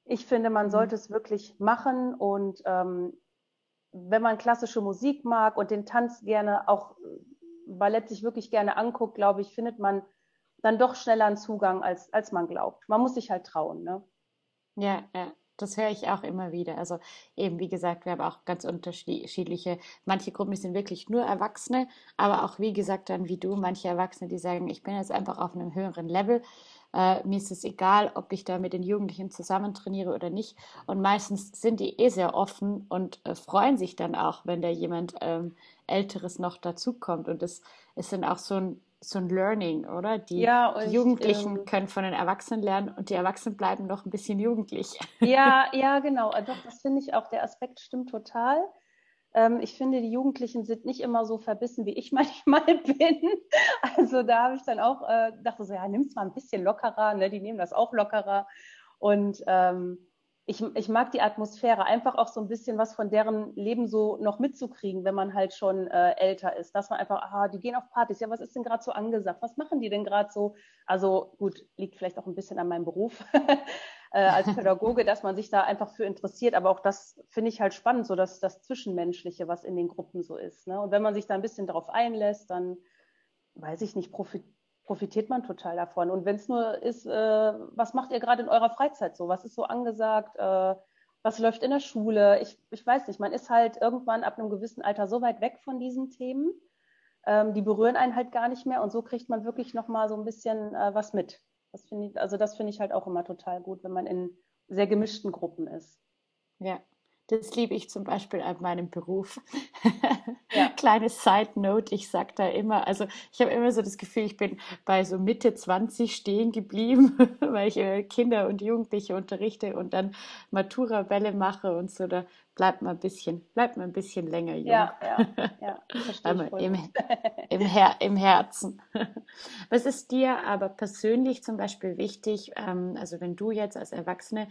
ich finde, man mhm. sollte es wirklich machen und ähm, wenn man klassische Musik mag und den Tanz gerne auch Ballett sich wirklich gerne anguckt, glaube ich, findet man dann doch schneller einen Zugang, als, als man glaubt. Man muss sich halt trauen. Ne? Ja, ja. Das höre ich auch immer wieder. Also eben, wie gesagt, wir haben auch ganz unterschiedliche, manche Gruppen, sind wirklich nur Erwachsene, aber auch, wie gesagt, dann wie du, manche Erwachsene, die sagen, ich bin jetzt einfach auf einem höheren Level. Äh, mir ist es egal, ob ich da mit den Jugendlichen zusammen trainiere oder nicht. Und meistens sind die eh sehr offen und äh, freuen sich dann auch, wenn da jemand ähm, Älteres noch dazukommt. Und das ist dann auch so ein so ein Learning, oder? Die, ja, die Jugendlichen ähm, können von den Erwachsenen lernen und die Erwachsenen bleiben noch ein bisschen jugendlich. [laughs] Ja, ja, genau. Doch, das finde ich auch, der Aspekt stimmt total. Ähm, ich finde, die Jugendlichen sind nicht immer so verbissen, wie ich [laughs] manchmal bin. Also da habe ich dann auch äh, dachte so, ja, nimm es mal ein bisschen lockerer, ne? die nehmen das auch lockerer. Und ähm, ich, ich mag die Atmosphäre, einfach auch so ein bisschen was von deren Leben so noch mitzukriegen, wenn man halt schon äh, älter ist. Dass man einfach, aha, die gehen auf Partys, ja, was ist denn gerade so angesagt? Was machen die denn gerade so? Also gut, liegt vielleicht auch ein bisschen an meinem Beruf [laughs] äh, als Pädagoge, dass man sich da einfach für interessiert. Aber auch das finde ich halt spannend, so dass das Zwischenmenschliche, was in den Gruppen so ist. Ne? Und wenn man sich da ein bisschen darauf einlässt, dann weiß ich nicht, profitiert profitiert man total davon. Und wenn es nur ist, äh, was macht ihr gerade in eurer Freizeit so? Was ist so angesagt? Äh, was läuft in der Schule? Ich, ich weiß nicht, man ist halt irgendwann ab einem gewissen Alter so weit weg von diesen Themen, ähm, die berühren einen halt gar nicht mehr und so kriegt man wirklich nochmal so ein bisschen äh, was mit. Das ich, also das finde ich halt auch immer total gut, wenn man in sehr gemischten Gruppen ist. Ja, das liebe ich zum Beispiel an meinem Beruf. Ja. [laughs] Kleine Side Note, ich sage da immer, also ich habe immer so das Gefühl, ich bin bei so Mitte 20 stehen geblieben, [laughs] weil ich äh, Kinder und Jugendliche unterrichte und dann Matura-Bälle mache und so, da bleibt man ein bisschen, bleibt man ein bisschen länger jung. Ja, ja, ja. [laughs] Im, im, Her Im Herzen. Was ist dir aber persönlich zum Beispiel wichtig, ähm, also wenn du jetzt als Erwachsene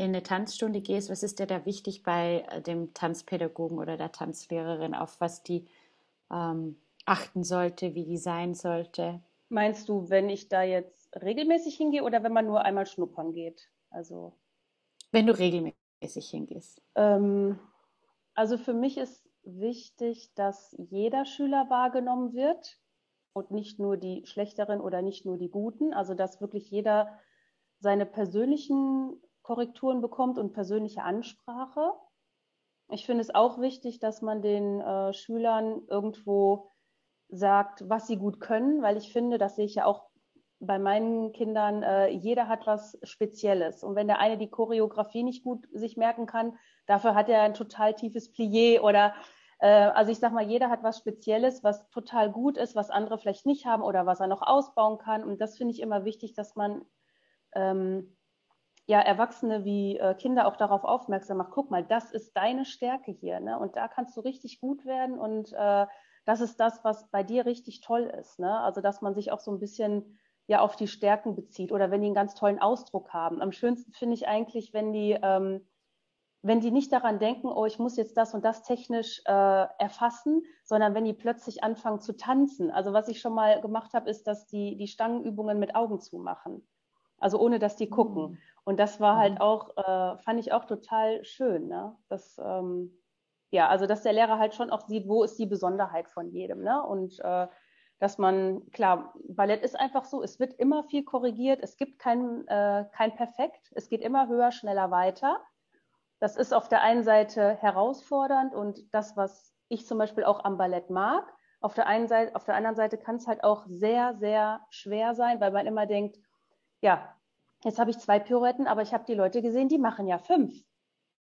in eine Tanzstunde gehst, was ist dir da wichtig bei äh, dem Tanzpädagogen oder der Tanzlehrerin, auf was die ähm, achten sollte, wie die sein sollte? Meinst du, wenn ich da jetzt regelmäßig hingehe oder wenn man nur einmal schnuppern geht? Also wenn du regelmäßig hingehst. Ähm, also für mich ist wichtig, dass jeder Schüler wahrgenommen wird und nicht nur die schlechteren oder nicht nur die guten. Also dass wirklich jeder seine persönlichen Korrekturen bekommt und persönliche Ansprache. Ich finde es auch wichtig, dass man den äh, Schülern irgendwo sagt, was sie gut können, weil ich finde, das sehe ich ja auch bei meinen Kindern, äh, jeder hat was Spezielles. Und wenn der eine die Choreografie nicht gut sich merken kann, dafür hat er ein total tiefes Plié oder äh, also ich sage mal, jeder hat was Spezielles, was total gut ist, was andere vielleicht nicht haben oder was er noch ausbauen kann. Und das finde ich immer wichtig, dass man ähm, ja, Erwachsene wie äh, Kinder auch darauf aufmerksam macht, guck mal, das ist deine Stärke hier, ne? Und da kannst du richtig gut werden und äh, das ist das, was bei dir richtig toll ist, ne? Also dass man sich auch so ein bisschen ja auf die Stärken bezieht oder wenn die einen ganz tollen Ausdruck haben. Am schönsten finde ich eigentlich, wenn die ähm, wenn die nicht daran denken, oh, ich muss jetzt das und das technisch äh, erfassen, sondern wenn die plötzlich anfangen zu tanzen. Also was ich schon mal gemacht habe, ist, dass die die Stangenübungen mit Augen zumachen. Also ohne dass die gucken. Mhm. Und das war halt mhm. auch, äh, fand ich auch total schön. Ne? Das, ähm, ja, also dass der Lehrer halt schon auch sieht, wo ist die Besonderheit von jedem. Ne? Und äh, dass man, klar, Ballett ist einfach so, es wird immer viel korrigiert, es gibt kein, äh, kein Perfekt, es geht immer höher, schneller weiter. Das ist auf der einen Seite herausfordernd und das, was ich zum Beispiel auch am Ballett mag. Auf der einen Seite, auf der anderen Seite kann es halt auch sehr, sehr schwer sein, weil man immer denkt, ja, jetzt habe ich zwei Pirouetten, aber ich habe die Leute gesehen, die machen ja fünf.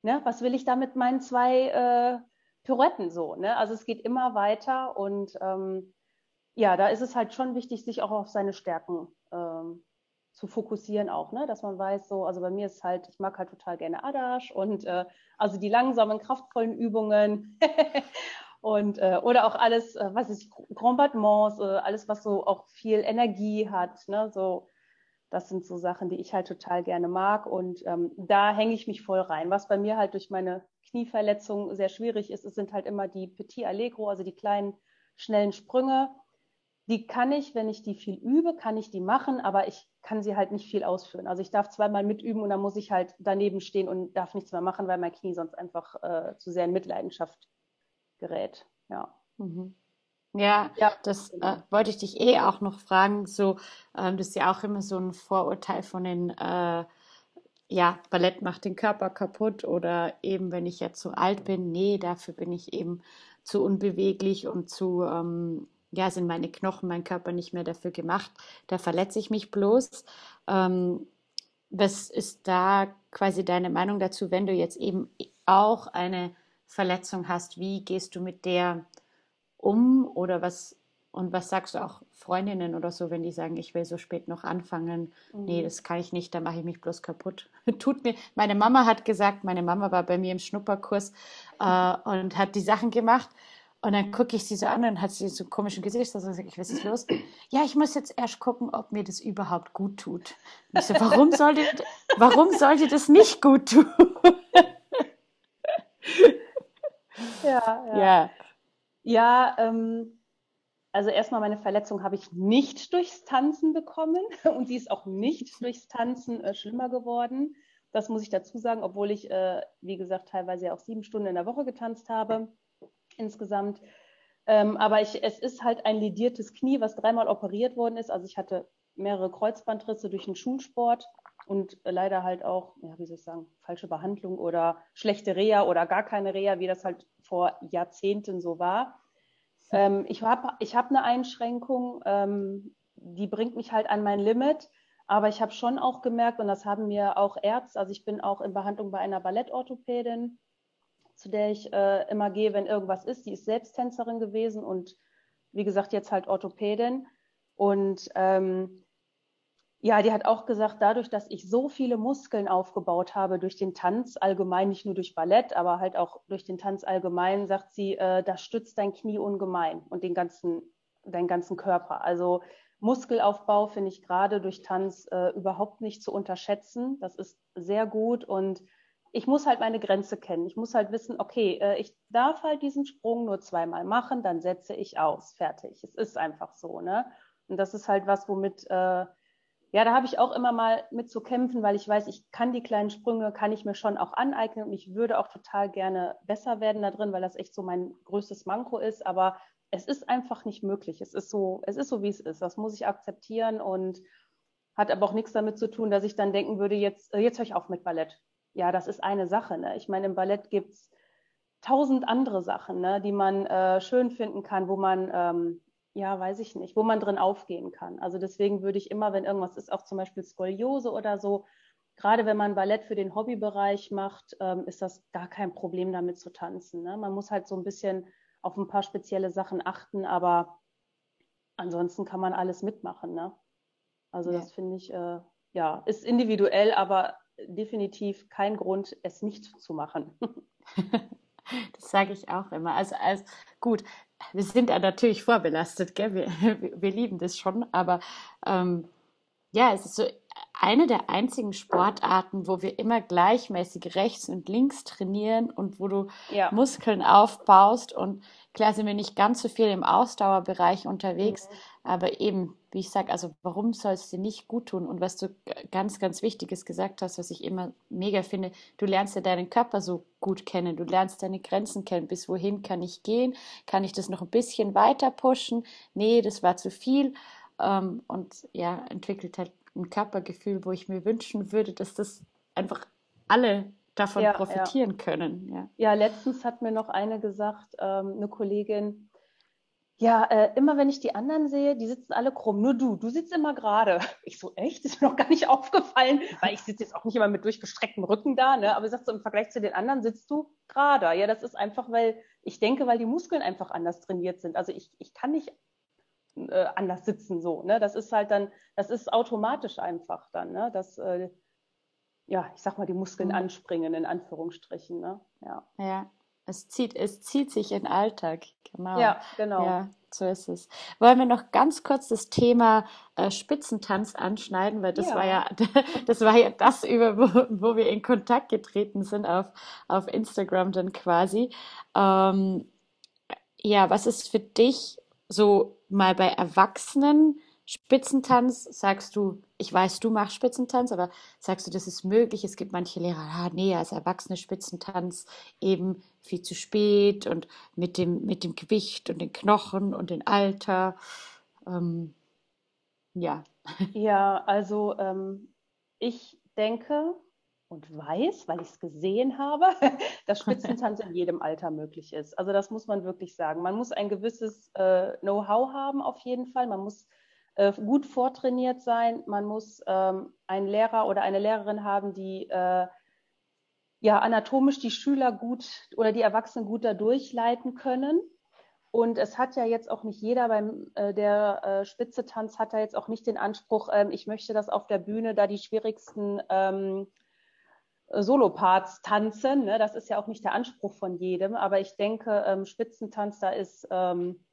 Ne? Was will ich da mit meinen zwei äh, Pirouetten so? Ne? Also es geht immer weiter und ähm, ja, da ist es halt schon wichtig, sich auch auf seine Stärken ähm, zu fokussieren auch, ne? dass man weiß, so, also bei mir ist halt, ich mag halt total gerne Adash und äh, also die langsamen, kraftvollen Übungen [laughs] und äh, oder auch alles, äh, was ist Grand Battements, äh, alles, was so auch viel Energie hat, ne? so das sind so Sachen, die ich halt total gerne mag und ähm, da hänge ich mich voll rein. Was bei mir halt durch meine Knieverletzung sehr schwierig ist, es sind halt immer die Petit Allegro, also die kleinen schnellen Sprünge die kann ich, wenn ich die viel übe, kann ich die machen, aber ich kann sie halt nicht viel ausführen. Also ich darf zweimal mitüben und dann muss ich halt daneben stehen und darf nichts mehr machen, weil mein Knie sonst einfach äh, zu sehr in Mitleidenschaft gerät. Ja. Mhm. Ja, ja, das äh, wollte ich dich eh auch noch fragen. So, ähm, das ist ja auch immer so ein Vorurteil von den, äh, ja, Ballett macht den Körper kaputt oder eben, wenn ich jetzt zu alt bin, nee, dafür bin ich eben zu unbeweglich und zu ähm, ja, sind meine Knochen, mein Körper nicht mehr dafür gemacht. Da verletze ich mich bloß. Ähm, was ist da quasi deine Meinung dazu, wenn du jetzt eben auch eine Verletzung hast? Wie gehst du mit der um oder was und was sagst du auch Freundinnen oder so, wenn die sagen, ich will so spät noch anfangen? Mhm. Nee, das kann ich nicht, da mache ich mich bloß kaputt. [laughs] Tut mir. Meine Mama hat gesagt, meine Mama war bei mir im Schnupperkurs äh, und hat die Sachen gemacht und dann gucke ich sie so an und hat sie so einen komischen Gesichtsausdruck und sage ich, was ist los? Ja, ich muss jetzt erst gucken, ob mir das überhaupt gut tut. Und ich so, warum sollte, warum sollte das nicht gut tun? [laughs] ja, ja. Ja, ja ähm, also erstmal meine Verletzung habe ich nicht durchs Tanzen bekommen [laughs] und sie ist auch nicht durchs Tanzen äh, schlimmer geworden. Das muss ich dazu sagen, obwohl ich, äh, wie gesagt, teilweise auch sieben Stunden in der Woche getanzt habe insgesamt. Ähm, aber ich, es ist halt ein lediertes Knie, was dreimal operiert worden ist. Also ich hatte mehrere Kreuzbandrisse durch den Schulsport und leider halt auch, ja, wie soll ich sagen, falsche Behandlung oder schlechte Reha oder gar keine Reha, wie das halt vor Jahrzehnten so war. Ähm, ich habe ich hab eine Einschränkung, ähm, die bringt mich halt an mein Limit. Aber ich habe schon auch gemerkt, und das haben mir auch Ärzte, also ich bin auch in Behandlung bei einer Ballettorthopädin, zu der ich äh, immer gehe, wenn irgendwas ist. Die ist selbst Tänzerin gewesen und wie gesagt, jetzt halt Orthopädin. Und ähm, ja, die hat auch gesagt, dadurch, dass ich so viele Muskeln aufgebaut habe durch den Tanz allgemein, nicht nur durch Ballett, aber halt auch durch den Tanz allgemein, sagt sie, äh, das stützt dein Knie ungemein und den ganzen, deinen ganzen Körper. Also Muskelaufbau finde ich gerade durch Tanz äh, überhaupt nicht zu unterschätzen. Das ist sehr gut und ich muss halt meine Grenze kennen. Ich muss halt wissen, okay, äh, ich darf halt diesen Sprung nur zweimal machen, dann setze ich aus. Fertig. Es ist einfach so, ne? Und das ist halt was, womit, äh, ja, da habe ich auch immer mal mit zu kämpfen, weil ich weiß, ich kann die kleinen Sprünge, kann ich mir schon auch aneignen und ich würde auch total gerne besser werden da drin, weil das echt so mein größtes Manko ist. Aber es ist einfach nicht möglich. Es ist so, es ist so, wie es ist. Das muss ich akzeptieren und hat aber auch nichts damit zu tun, dass ich dann denken würde, jetzt, äh, jetzt höre ich auf mit Ballett ja, das ist eine Sache. Ne? Ich meine, im Ballett gibt es tausend andere Sachen, ne, die man äh, schön finden kann, wo man, ähm, ja, weiß ich nicht, wo man drin aufgehen kann. Also deswegen würde ich immer, wenn irgendwas ist, auch zum Beispiel Skoliose oder so, gerade wenn man Ballett für den Hobbybereich macht, ähm, ist das gar kein Problem damit zu tanzen. Ne? Man muss halt so ein bisschen auf ein paar spezielle Sachen achten, aber ansonsten kann man alles mitmachen. Ne? Also ja. das finde ich, äh, ja, ist individuell, aber definitiv kein Grund, es nicht zu machen. [laughs] das sage ich auch immer. Also, als gut, wir sind ja natürlich vorbelastet, gell? [laughs] Wir, wir, lieben das schon, aber ähm, ja, es ist so, eine der einzigen Sportarten, wo wir immer gleichmäßig rechts und links trainieren und wo du ja. Muskeln aufbaust. Und klar sind wir nicht ganz so viel im Ausdauerbereich unterwegs, mhm. aber eben, wie ich sage, also warum soll es dir nicht gut tun? Und was du ganz, ganz Wichtiges gesagt hast, was ich immer mega finde, du lernst ja deinen Körper so gut kennen, du lernst deine Grenzen kennen, bis wohin kann ich gehen, kann ich das noch ein bisschen weiter pushen? Nee, das war zu viel. Ähm, und ja, entwickelt halt ein Körpergefühl, wo ich mir wünschen würde, dass das einfach alle davon ja, profitieren ja. können. Ja. ja, letztens hat mir noch eine gesagt, ähm, eine Kollegin, ja, äh, immer wenn ich die anderen sehe, die sitzen alle krumm, nur du, du sitzt immer gerade. [laughs] Ich so, echt? Das ist mir noch gar nicht [laughs] aufgefallen, weil ich sitze jetzt auch nicht immer mit durchgestrecktem Rücken da, ne? aber sagst so, im Vergleich zu den anderen sitzt du gerade. Ja, das ist einfach, weil ich denke, weil die Muskeln einfach anders trainiert sind. Also ich, ich kann nicht äh, anders sitzen so. Ne? Das ist halt dann, das ist automatisch einfach dann, ne? dass, äh, ja, ich sag mal, die Muskeln mhm. anspringen, in Anführungsstrichen. Ne? Ja. ja. Es zieht, es zieht sich in den Alltag, genau. Ja, genau. Ja, so ist es. Wollen wir noch ganz kurz das Thema äh, Spitzentanz anschneiden, weil das ja. war ja, [laughs] das war ja das, über wo, wo wir in Kontakt getreten sind auf, auf Instagram dann quasi. Ähm, ja, was ist für dich so mal bei Erwachsenen Spitzentanz, sagst du, ich weiß, du machst Spitzentanz, aber sagst du, das ist möglich? Es gibt manche Lehrer, ah, nee, als Erwachsene Spitzentanz eben viel zu spät und mit dem, mit dem Gewicht und den Knochen und dem Alter. Ähm, ja. Ja, also ähm, ich denke, und weiß, weil ich es gesehen habe, [laughs] dass Spitzentanz in jedem Alter möglich ist. Also das muss man wirklich sagen. Man muss ein gewisses äh, Know-how haben auf jeden Fall. Man muss äh, gut vortrainiert sein. Man muss ähm, einen Lehrer oder eine Lehrerin haben, die äh, ja anatomisch die Schüler gut oder die Erwachsenen gut da durchleiten können. Und es hat ja jetzt auch nicht jeder beim äh, der äh, Spitze hat da jetzt auch nicht den Anspruch, ähm, ich möchte das auf der Bühne da die schwierigsten ähm, Soloparts tanzen. Ne? Das ist ja auch nicht der Anspruch von jedem, aber ich denke, ähm, Spitzentanz, da ist, ähm,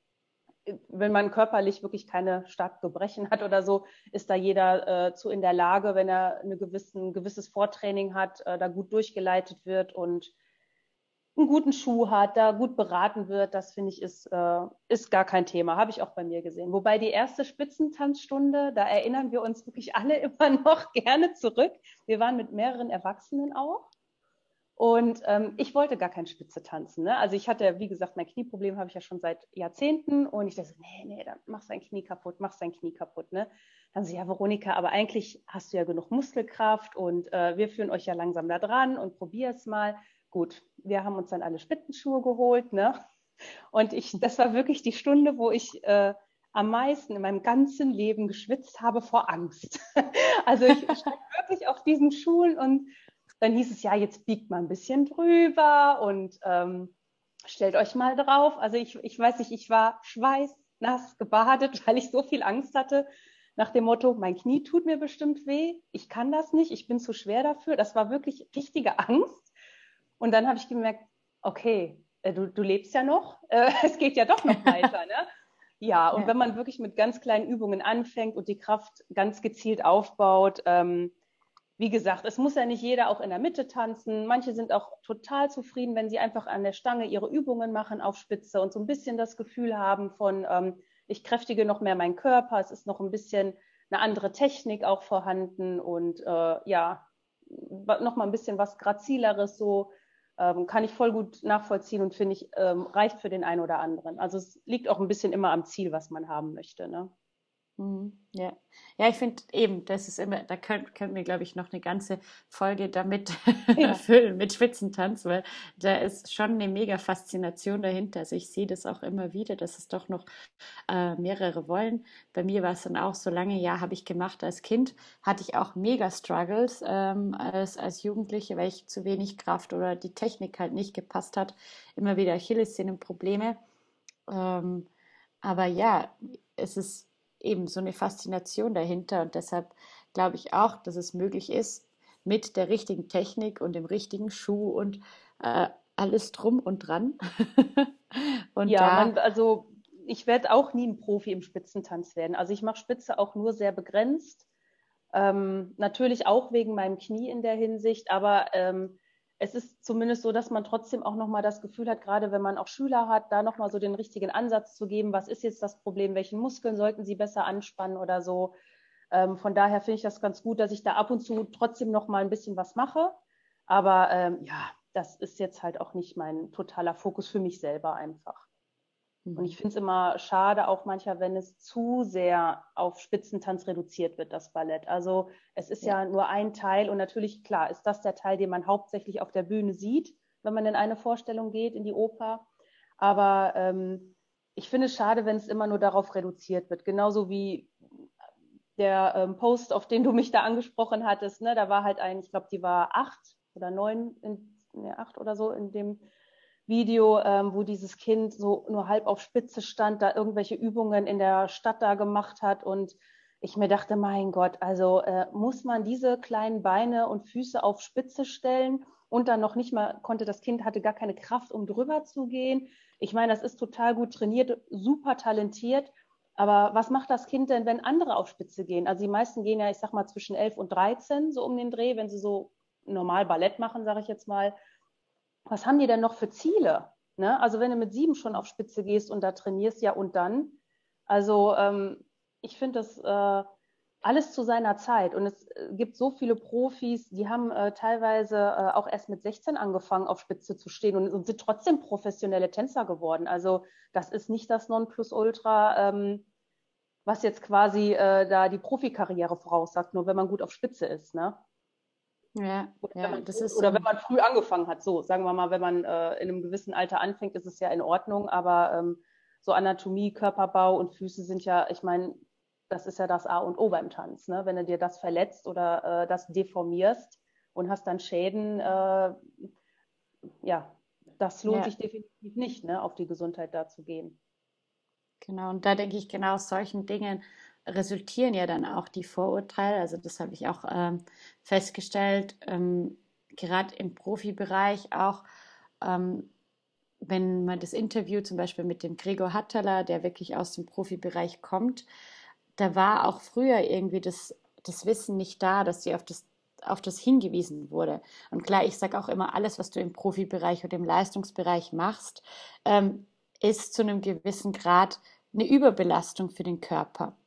wenn man körperlich wirklich keine starken Gebrechen hat oder so, ist da jeder äh, zu in der Lage, wenn er eine gewissen, ein gewisses Vortraining hat, äh, da gut durchgeleitet wird und einen guten Schuh hat, da gut beraten wird, das finde ich ist, äh, ist gar kein Thema. Habe ich auch bei mir gesehen. Wobei die erste Spitzentanzstunde, da erinnern wir uns wirklich alle [laughs] immer noch gerne zurück. Wir waren mit mehreren Erwachsenen auch. Und ähm, ich wollte gar kein Spitze tanzen. Ne? Also ich hatte, wie gesagt, mein Knieproblem habe ich ja schon seit Jahrzehnten und ich dachte, nee, nee, dann mach dein Knie kaputt, mach dein Knie kaputt. Ne? Dann so, ja, Veronika, aber eigentlich hast du ja genug Muskelkraft und äh, wir führen euch ja langsam da dran und probier es mal. Gut, wir haben uns dann alle Spittenschuhe geholt, ne? Und ich, das war wirklich die Stunde, wo ich äh, am meisten in meinem ganzen Leben geschwitzt habe vor Angst. [laughs] also ich stand [laughs] wirklich auf diesen Schuhen und dann hieß es ja, jetzt biegt mal ein bisschen drüber und ähm, stellt euch mal drauf. Also ich, ich weiß nicht, ich war schweißnass gebadet, weil ich so viel Angst hatte. Nach dem Motto, mein Knie tut mir bestimmt weh, ich kann das nicht, ich bin zu schwer dafür. Das war wirklich richtige Angst. Und dann habe ich gemerkt, okay, äh, du, du lebst ja noch, äh, [laughs] es geht ja doch noch weiter. Ne? [laughs] Ja, und ja. wenn man wirklich mit ganz kleinen Übungen anfängt und die Kraft ganz gezielt aufbaut, ähm, wie gesagt, es muss ja nicht jeder auch in der Mitte tanzen. Manche sind auch total zufrieden, wenn sie einfach an der Stange ihre Übungen machen auf Spitze und so ein bisschen das Gefühl haben von, ähm, ich kräftige noch mehr meinen Körper, es ist noch ein bisschen eine andere Technik auch vorhanden und äh, ja, noch mal ein bisschen was Grazileres so ähm, kann ich voll gut nachvollziehen und finde ich, ähm, reicht für den einen oder anderen. Also es liegt auch ein bisschen immer am Ziel, was man haben möchte. Ne? Mhm, ja. ja, ich finde eben, das ist immer, da können, können wir, glaube ich, noch eine ganze Folge damit [laughs] ja. füllen mit Spitzentanz, weil da ist schon eine mega Faszination dahinter. Also ich sehe das auch immer wieder, dass es doch noch äh, mehrere wollen. Bei mir war es dann auch so lange, ja, habe ich gemacht als Kind, hatte ich auch mega Struggles ähm, als, als Jugendliche, weil ich zu wenig Kraft oder die Technik halt nicht gepasst hat. Immer wieder Achillessehnenprobleme. Ähm, aber ja, es ist eben so eine Faszination dahinter und deshalb glaube ich auch, dass es möglich ist, mit der richtigen Technik und dem richtigen Schuh und äh, alles drum und dran. [laughs] und ja, da, man, also ich werde auch nie ein Profi im Spitzentanz werden. Also ich mache Spitze auch nur sehr begrenzt. Ähm, natürlich auch wegen meinem Knie in der Hinsicht, aber ähm, es ist zumindest so, dass man trotzdem auch nochmal das Gefühl hat, gerade wenn man auch Schüler hat, da nochmal so den richtigen Ansatz zu geben, was ist jetzt das Problem, welchen Muskeln sollten sie besser anspannen oder so. Ähm, von daher finde ich das ganz gut, dass ich da ab und zu trotzdem nochmal ein bisschen was mache. Aber ähm, ja, das ist jetzt halt auch nicht mein totaler Fokus für mich selber einfach. Und ich mhm. finde es immer schade, auch mancher, wenn es zu sehr auf Spitzentanz reduziert wird, das Ballett. Also es ist ja. ja. nur ein Teil und natürlich, klar, ist das der Teil, den man hauptsächlich auf der Bühne sieht, wenn man in eine Vorstellung geht, in die Oper. Aber ähm, ich finde es schade, wenn es immer nur darauf reduziert wird. Genauso wie der ähm, Post, auf den du mich da angesprochen hattest, ne, da war halt ein, ich glaube, die war acht oder neun, in, ne, acht oder so in dem Video, ähm, wo dieses Kind so nur halb auf Spitze stand, da irgendwelche Übungen in der Stadt da gemacht hat und ich mir dachte, mein Gott, also äh, muss man diese kleinen Beine und Füße auf Spitze stellen und dann noch nicht mal konnte das Kind hatte gar keine Kraft, um drüber zu gehen. Ich meine, das ist total gut trainiert, super talentiert. Aber was macht das Kind denn, wenn andere auf Spitze gehen? Also die meisten gehen ja, ich sag mal, zwischen 11 und 13 so um den Dreh, wenn sie so normal Ballett machen, sage ich jetzt mal was haben die denn noch für Ziele? Ne? Also wenn du mit sieben schon auf Spitze gehst und da trainierst, ja und dann. Also ähm, ich finde das äh, alles zu seiner Zeit. Und es äh, gibt so viele Profis, die haben äh, teilweise äh, auch erst mit 16 angefangen, auf Spitze zu stehen und, und, sind trotzdem professionelle Tänzer geworden. Also das ist nicht das Nonplusultra, ähm, was jetzt quasi äh, da die Profikarriere voraussagt, nur wenn man gut auf Spitze ist. Ne? Ja, oder, ja, wenn, ist oder wenn man früh angefangen hat, so sagen wir mal, wenn man äh, in einem gewissen Alter anfängt, ist es ja in Ordnung, aber ähm, so Anatomie, Körperbau und Füße sind ja, ich meine, das ist ja das A und O beim Tanz. Ne? Wenn du dir das verletzt oder äh, das deformierst und hast dann Schäden, äh, ja, das lohnt ja. sich definitiv nicht, ne, auf die Gesundheit da zu gehen. Genau, und da denke ich genau aus solchen Dingen resultieren ja dann auch die Vorurteile. Also das habe ich auch ähm, festgestellt, ähm, gerade im Profibereich auch, ähm, wenn man das Interview zum Beispiel mit dem Gregor Hattaler, der wirklich aus dem Profibereich kommt, da war auch früher irgendwie das, das Wissen nicht da, dass sie auf das auf das hingewiesen wurde. Und klar, ich sage auch immer, alles, was du im Profibereich oder im Leistungsbereich machst, ähm, ist zu einem gewissen Grad eine Überbelastung für den Körper.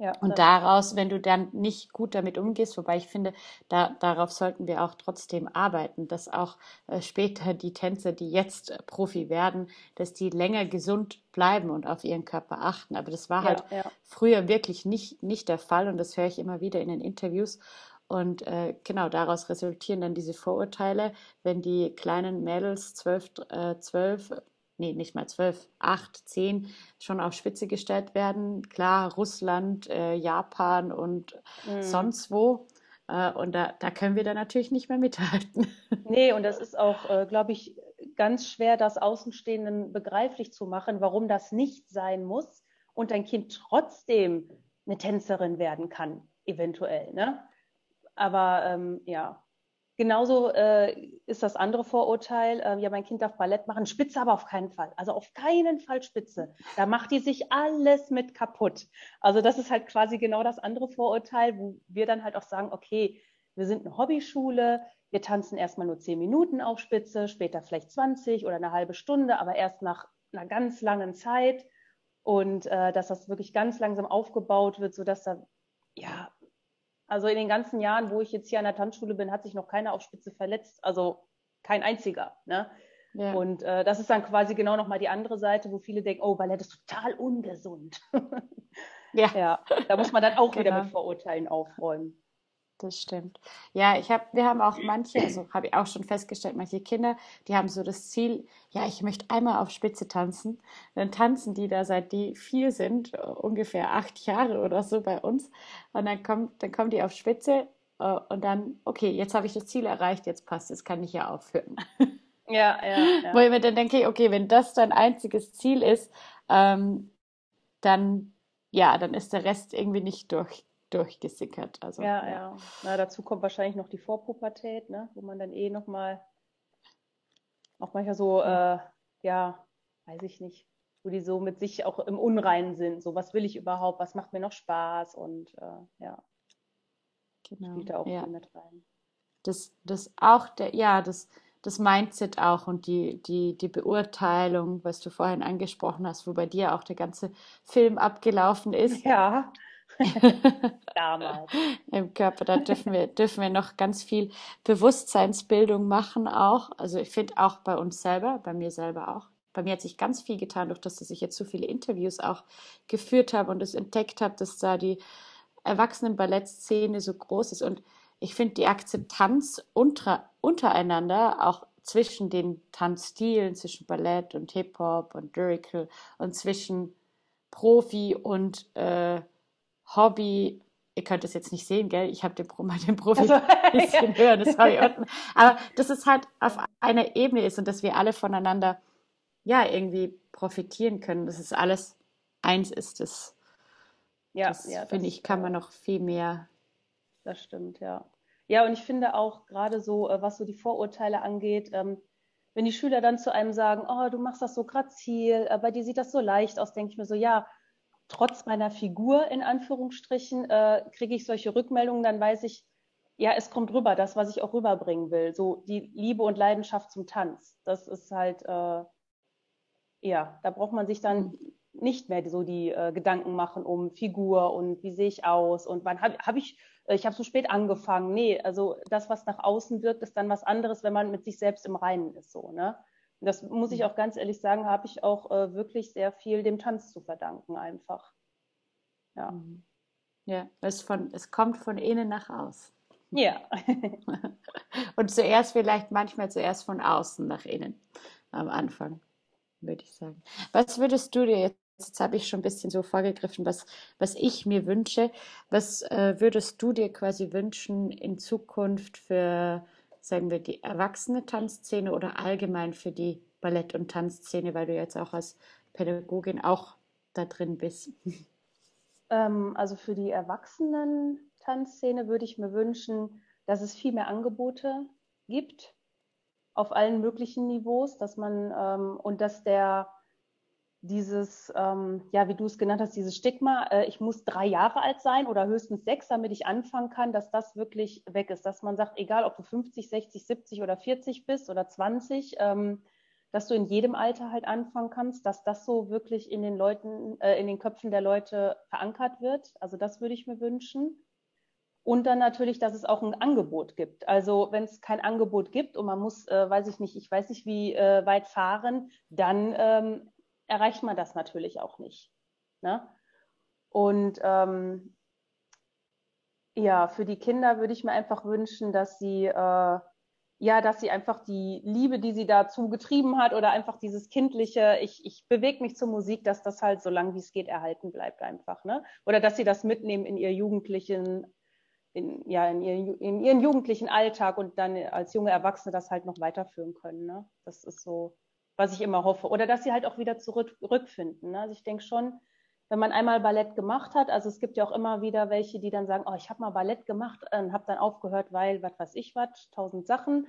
Ja, und daraus, wenn du dann nicht gut damit umgehst, wobei ich finde, da, darauf sollten wir auch trotzdem arbeiten, dass auch äh, später die Tänzer, die jetzt äh, Profi werden, dass die länger gesund bleiben und auf ihren Körper achten. Aber das war ja, halt ja. früher wirklich nicht, nicht der Fall und das höre ich immer wieder in den Interviews. Und äh, genau daraus resultieren dann diese Vorurteile, wenn die kleinen Mädels zwölf, äh, zwölf nee, nicht mal zwölf, acht, zehn schon auf Spitze gestellt werden. Klar, Russland, äh, Japan und mhm. sonst wo. Äh, und da, da können wir dann natürlich nicht mehr mithalten. [laughs] Nee, und das ist auch, äh, glaube ich, ganz schwer, das Außenstehenden begreiflich zu machen, warum das nicht sein muss und dein Kind trotzdem eine Tänzerin werden kann, eventuell. Ne? Aber ähm, ja, Genauso äh, ist das andere Vorurteil, äh, ja, mein Kind darf Ballett machen, Spitze aber auf keinen Fall. Also auf keinen Fall Spitze. Da macht die sich alles mit kaputt. Also das ist halt quasi genau das andere Vorurteil, wo wir dann halt auch sagen, okay, wir sind eine Hobbyschule, wir tanzen erstmal nur zehn Minuten auf Spitze, später vielleicht 20 oder eine halbe Stunde, aber erst nach einer ganz langen Zeit. Und äh, dass das wirklich ganz langsam aufgebaut wird, sodass da ja also in den ganzen Jahren, wo ich jetzt hier an der Tanzschule bin, hat sich noch keiner auf Spitze verletzt. Also kein einziger. Ne? Ja. Und äh, das ist dann quasi genau nochmal die andere Seite, wo viele denken, oh, Ballett ist total ungesund. ja. [laughs] ja. Da muss man dann auch genau. wieder mit Vorurteilen aufräumen das stimmt. Ja, ich habe, wir haben auch manche, also habe ich auch schon festgestellt, manche Kinder, die haben so das Ziel, ja, ich möchte einmal auf Spitze tanzen. Dann tanzen die da seit die vier sind, ungefähr acht Jahre oder so bei uns. Und dann kommt, dann kommen die auf Spitze äh, und dann, okay, jetzt habe ich das Ziel erreicht, jetzt passt es, kann ich ja aufhören. Ja, ja, [laughs] ja. Wo ich mir dann denke, okay, wenn das dein einziges Ziel ist, ähm, dann ja, dann ist der Rest irgendwie nicht durch, durchgesickert. Also, ja, ja, ja. Na, dazu kommt wahrscheinlich noch die Vorpubertät, ne? wo man dann eh nochmal, auch manchmal so, äh, ja, weiß ich nicht, wo die so mit sich auch im Unreinen sind. So, was will ich überhaupt? Was macht mir noch Spaß? Und äh, ja. genau. spielt da auch ja. viel mit rein. Das, das auch, der, ja, das, das Mindset auch und die, die, die Beurteilung, was du vorhin angesprochen hast, wo bei dir auch der ganze Film abgelaufen ist. Ja. Damals. [laughs] Im Körper, da dürfen wir, dürfen wir noch ganz viel Bewusstseinsbildung machen auch. Also ich finde auch bei uns selber, bei mir selber auch. Bei mir hat sich ganz viel getan, durch das, dass ich jetzt so viele Interviews auch geführt habe und es entdeckt habe, dass da die Erwachsenen-Ballettszene so groß ist. Und ich finde die Akzeptanz unter, untereinander, auch zwischen den Tanzstilen, zwischen Ballett und Hip-Hop und Lyrical und zwischen Profi und äh, Hobby. Ihr könnt es jetzt nicht sehen, gell? Ich habe den, [laughs] mal den Profi [laughs] also, ein bisschen höher, das habe ich unten. Aber dass es halt auf einer Ebene ist und dass wir alle voneinander ja irgendwie profitieren können, dass es alles eins ist. Das, ja, das ja, finde ich, kann man noch viel mehr das stimmt, ja. Ja, und ich finde auch gerade so, äh, was so die Vorurteile angeht, ähm, wenn die Schüler dann zu einem sagen, oh, du machst das so grazil, äh, bei dir sieht das so leicht aus, denke ich mir so, ja, trotz meiner Figur in Anführungsstrichen äh, kriege ich solche Rückmeldungen, dann weiß ich, ja, es kommt rüber, das, was ich auch rüberbringen will. So die Liebe und Leidenschaft zum Tanz. Das ist halt, äh, ja, da braucht man sich dann nicht mehr so die äh, Gedanken machen um Figur und wie sehe ich aus und wann habe hab ich äh, ich habe so spät angefangen. Nee, also das, was nach außen wirkt, ist dann was anderes, wenn man mit sich selbst im Reinen ist. So, ne? Das muss ich mhm. auch ganz ehrlich sagen, habe ich auch äh, wirklich sehr viel dem Tanz zu verdanken, einfach. Ja. Mhm. Ja, es, von, es kommt von innen nach außen. Ja. [laughs] Und zuerst vielleicht manchmal zuerst von außen nach innen am Anfang, würde ich sagen. Was würdest du dir jetzt jetzt habe ich schon ein bisschen so vorgegriffen, was, was ich mir wünsche. Was äh, würdest du dir quasi wünschen in Zukunft für, sagen wir, die erwachsene Tanzszene oder allgemein für die Ballett- und Tanzszene, weil du jetzt auch als Pädagogin auch da drin bist? Ähm, also für die Erwachsenen-Tanzszene würde ich mir wünschen, dass es viel mehr Angebote gibt auf allen möglichen Niveaus, dass man ähm, und dass der dieses, ähm, ja, wie du es genannt hast, dieses Stigma, äh, ich muss drei Jahre alt sein oder höchstens sechs, damit ich anfangen kann, dass das wirklich weg ist. Dass man sagt, egal ob du 50, 60, 70 oder 40 bist oder 20, ähm, dass du in jedem Alter halt anfangen kannst, dass das so wirklich in den Leuten, äh, in den Köpfen der Leute verankert wird. Also das würde ich mir wünschen. Und dann natürlich, dass es auch ein Angebot gibt. Also wenn es kein Angebot gibt und man muss, äh, weiß ich nicht, ich weiß nicht, wie äh, weit fahren, dann ähm, erreicht man das natürlich auch nicht. Ne? Und ähm, ja, für die Kinder würde ich mir einfach wünschen, dass sie äh, ja, dass sie einfach die Liebe, die sie dazu getrieben hat oder einfach dieses kindliche, ich, ich bewege mich zur Musik, dass das halt so lange wie es geht erhalten bleibt einfach, ne? Oder dass sie das mitnehmen in ihr jugendlichen, in, ja, in, ihr, in ihren jugendlichen Alltag und dann als junge Erwachsene das halt noch weiterführen können, ne? Das ist so was ich immer hoffe. Oder dass sie halt auch wieder zurückfinden. Ne? Also ich denke schon, wenn man einmal Ballett gemacht hat, also es gibt ja auch immer wieder welche, die dann sagen, oh, ich habe mal Ballett gemacht und habe dann aufgehört, weil, was weiß ich was, tausend Sachen.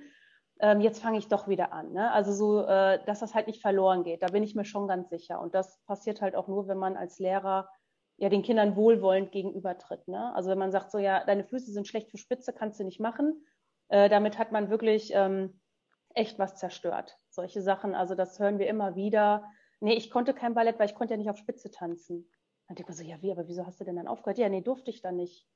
Ähm, jetzt fange ich doch wieder an. Ne? Also so, äh, dass das halt nicht verloren geht. Da bin ich mir schon ganz sicher. Und das passiert halt auch nur, wenn man als Lehrer ja den Kindern wohlwollend gegenübertritt. Ne? Also wenn man sagt, so ja, deine Füße sind schlecht für Spitze, kannst du nicht machen. Äh, damit hat man wirklich ähm, echt was zerstört. Solche Sachen, also das hören wir immer wieder. Nee, ich konnte kein Ballett, weil ich konnte ja nicht auf Spitze tanzen. Dann denke ich mir so, ja, wie, aber wieso hast du denn dann aufgehört? Ja, nee, durfte ich dann nicht.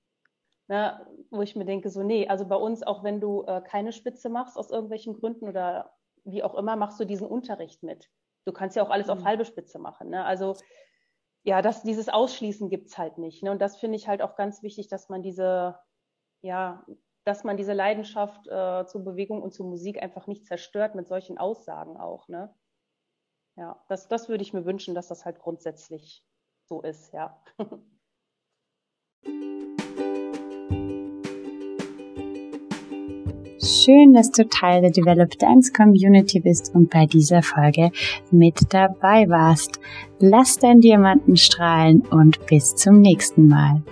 Ne, wo ich mir denke, so, nee, also bei uns, auch wenn du äh, keine Spitze machst aus irgendwelchen Gründen oder wie auch immer, machst du diesen Unterricht mit. Du kannst ja auch alles mhm. auf halbe Spitze machen. Ne? Also ja, das, dieses Ausschließen gibt es halt nicht. Ne? Und das finde ich halt auch ganz wichtig, dass man diese, ja, dass man diese Leidenschaft äh, zur Bewegung und zur Musik einfach nicht zerstört mit solchen Aussagen auch. Ne? Ja, das, das würde ich mir wünschen, dass das halt grundsätzlich so ist, ja. [laughs] Schön, dass du Teil der Develop Dance Community bist und bei dieser Folge mit dabei warst. Lass deinen Diamanten strahlen und bis zum nächsten Mal.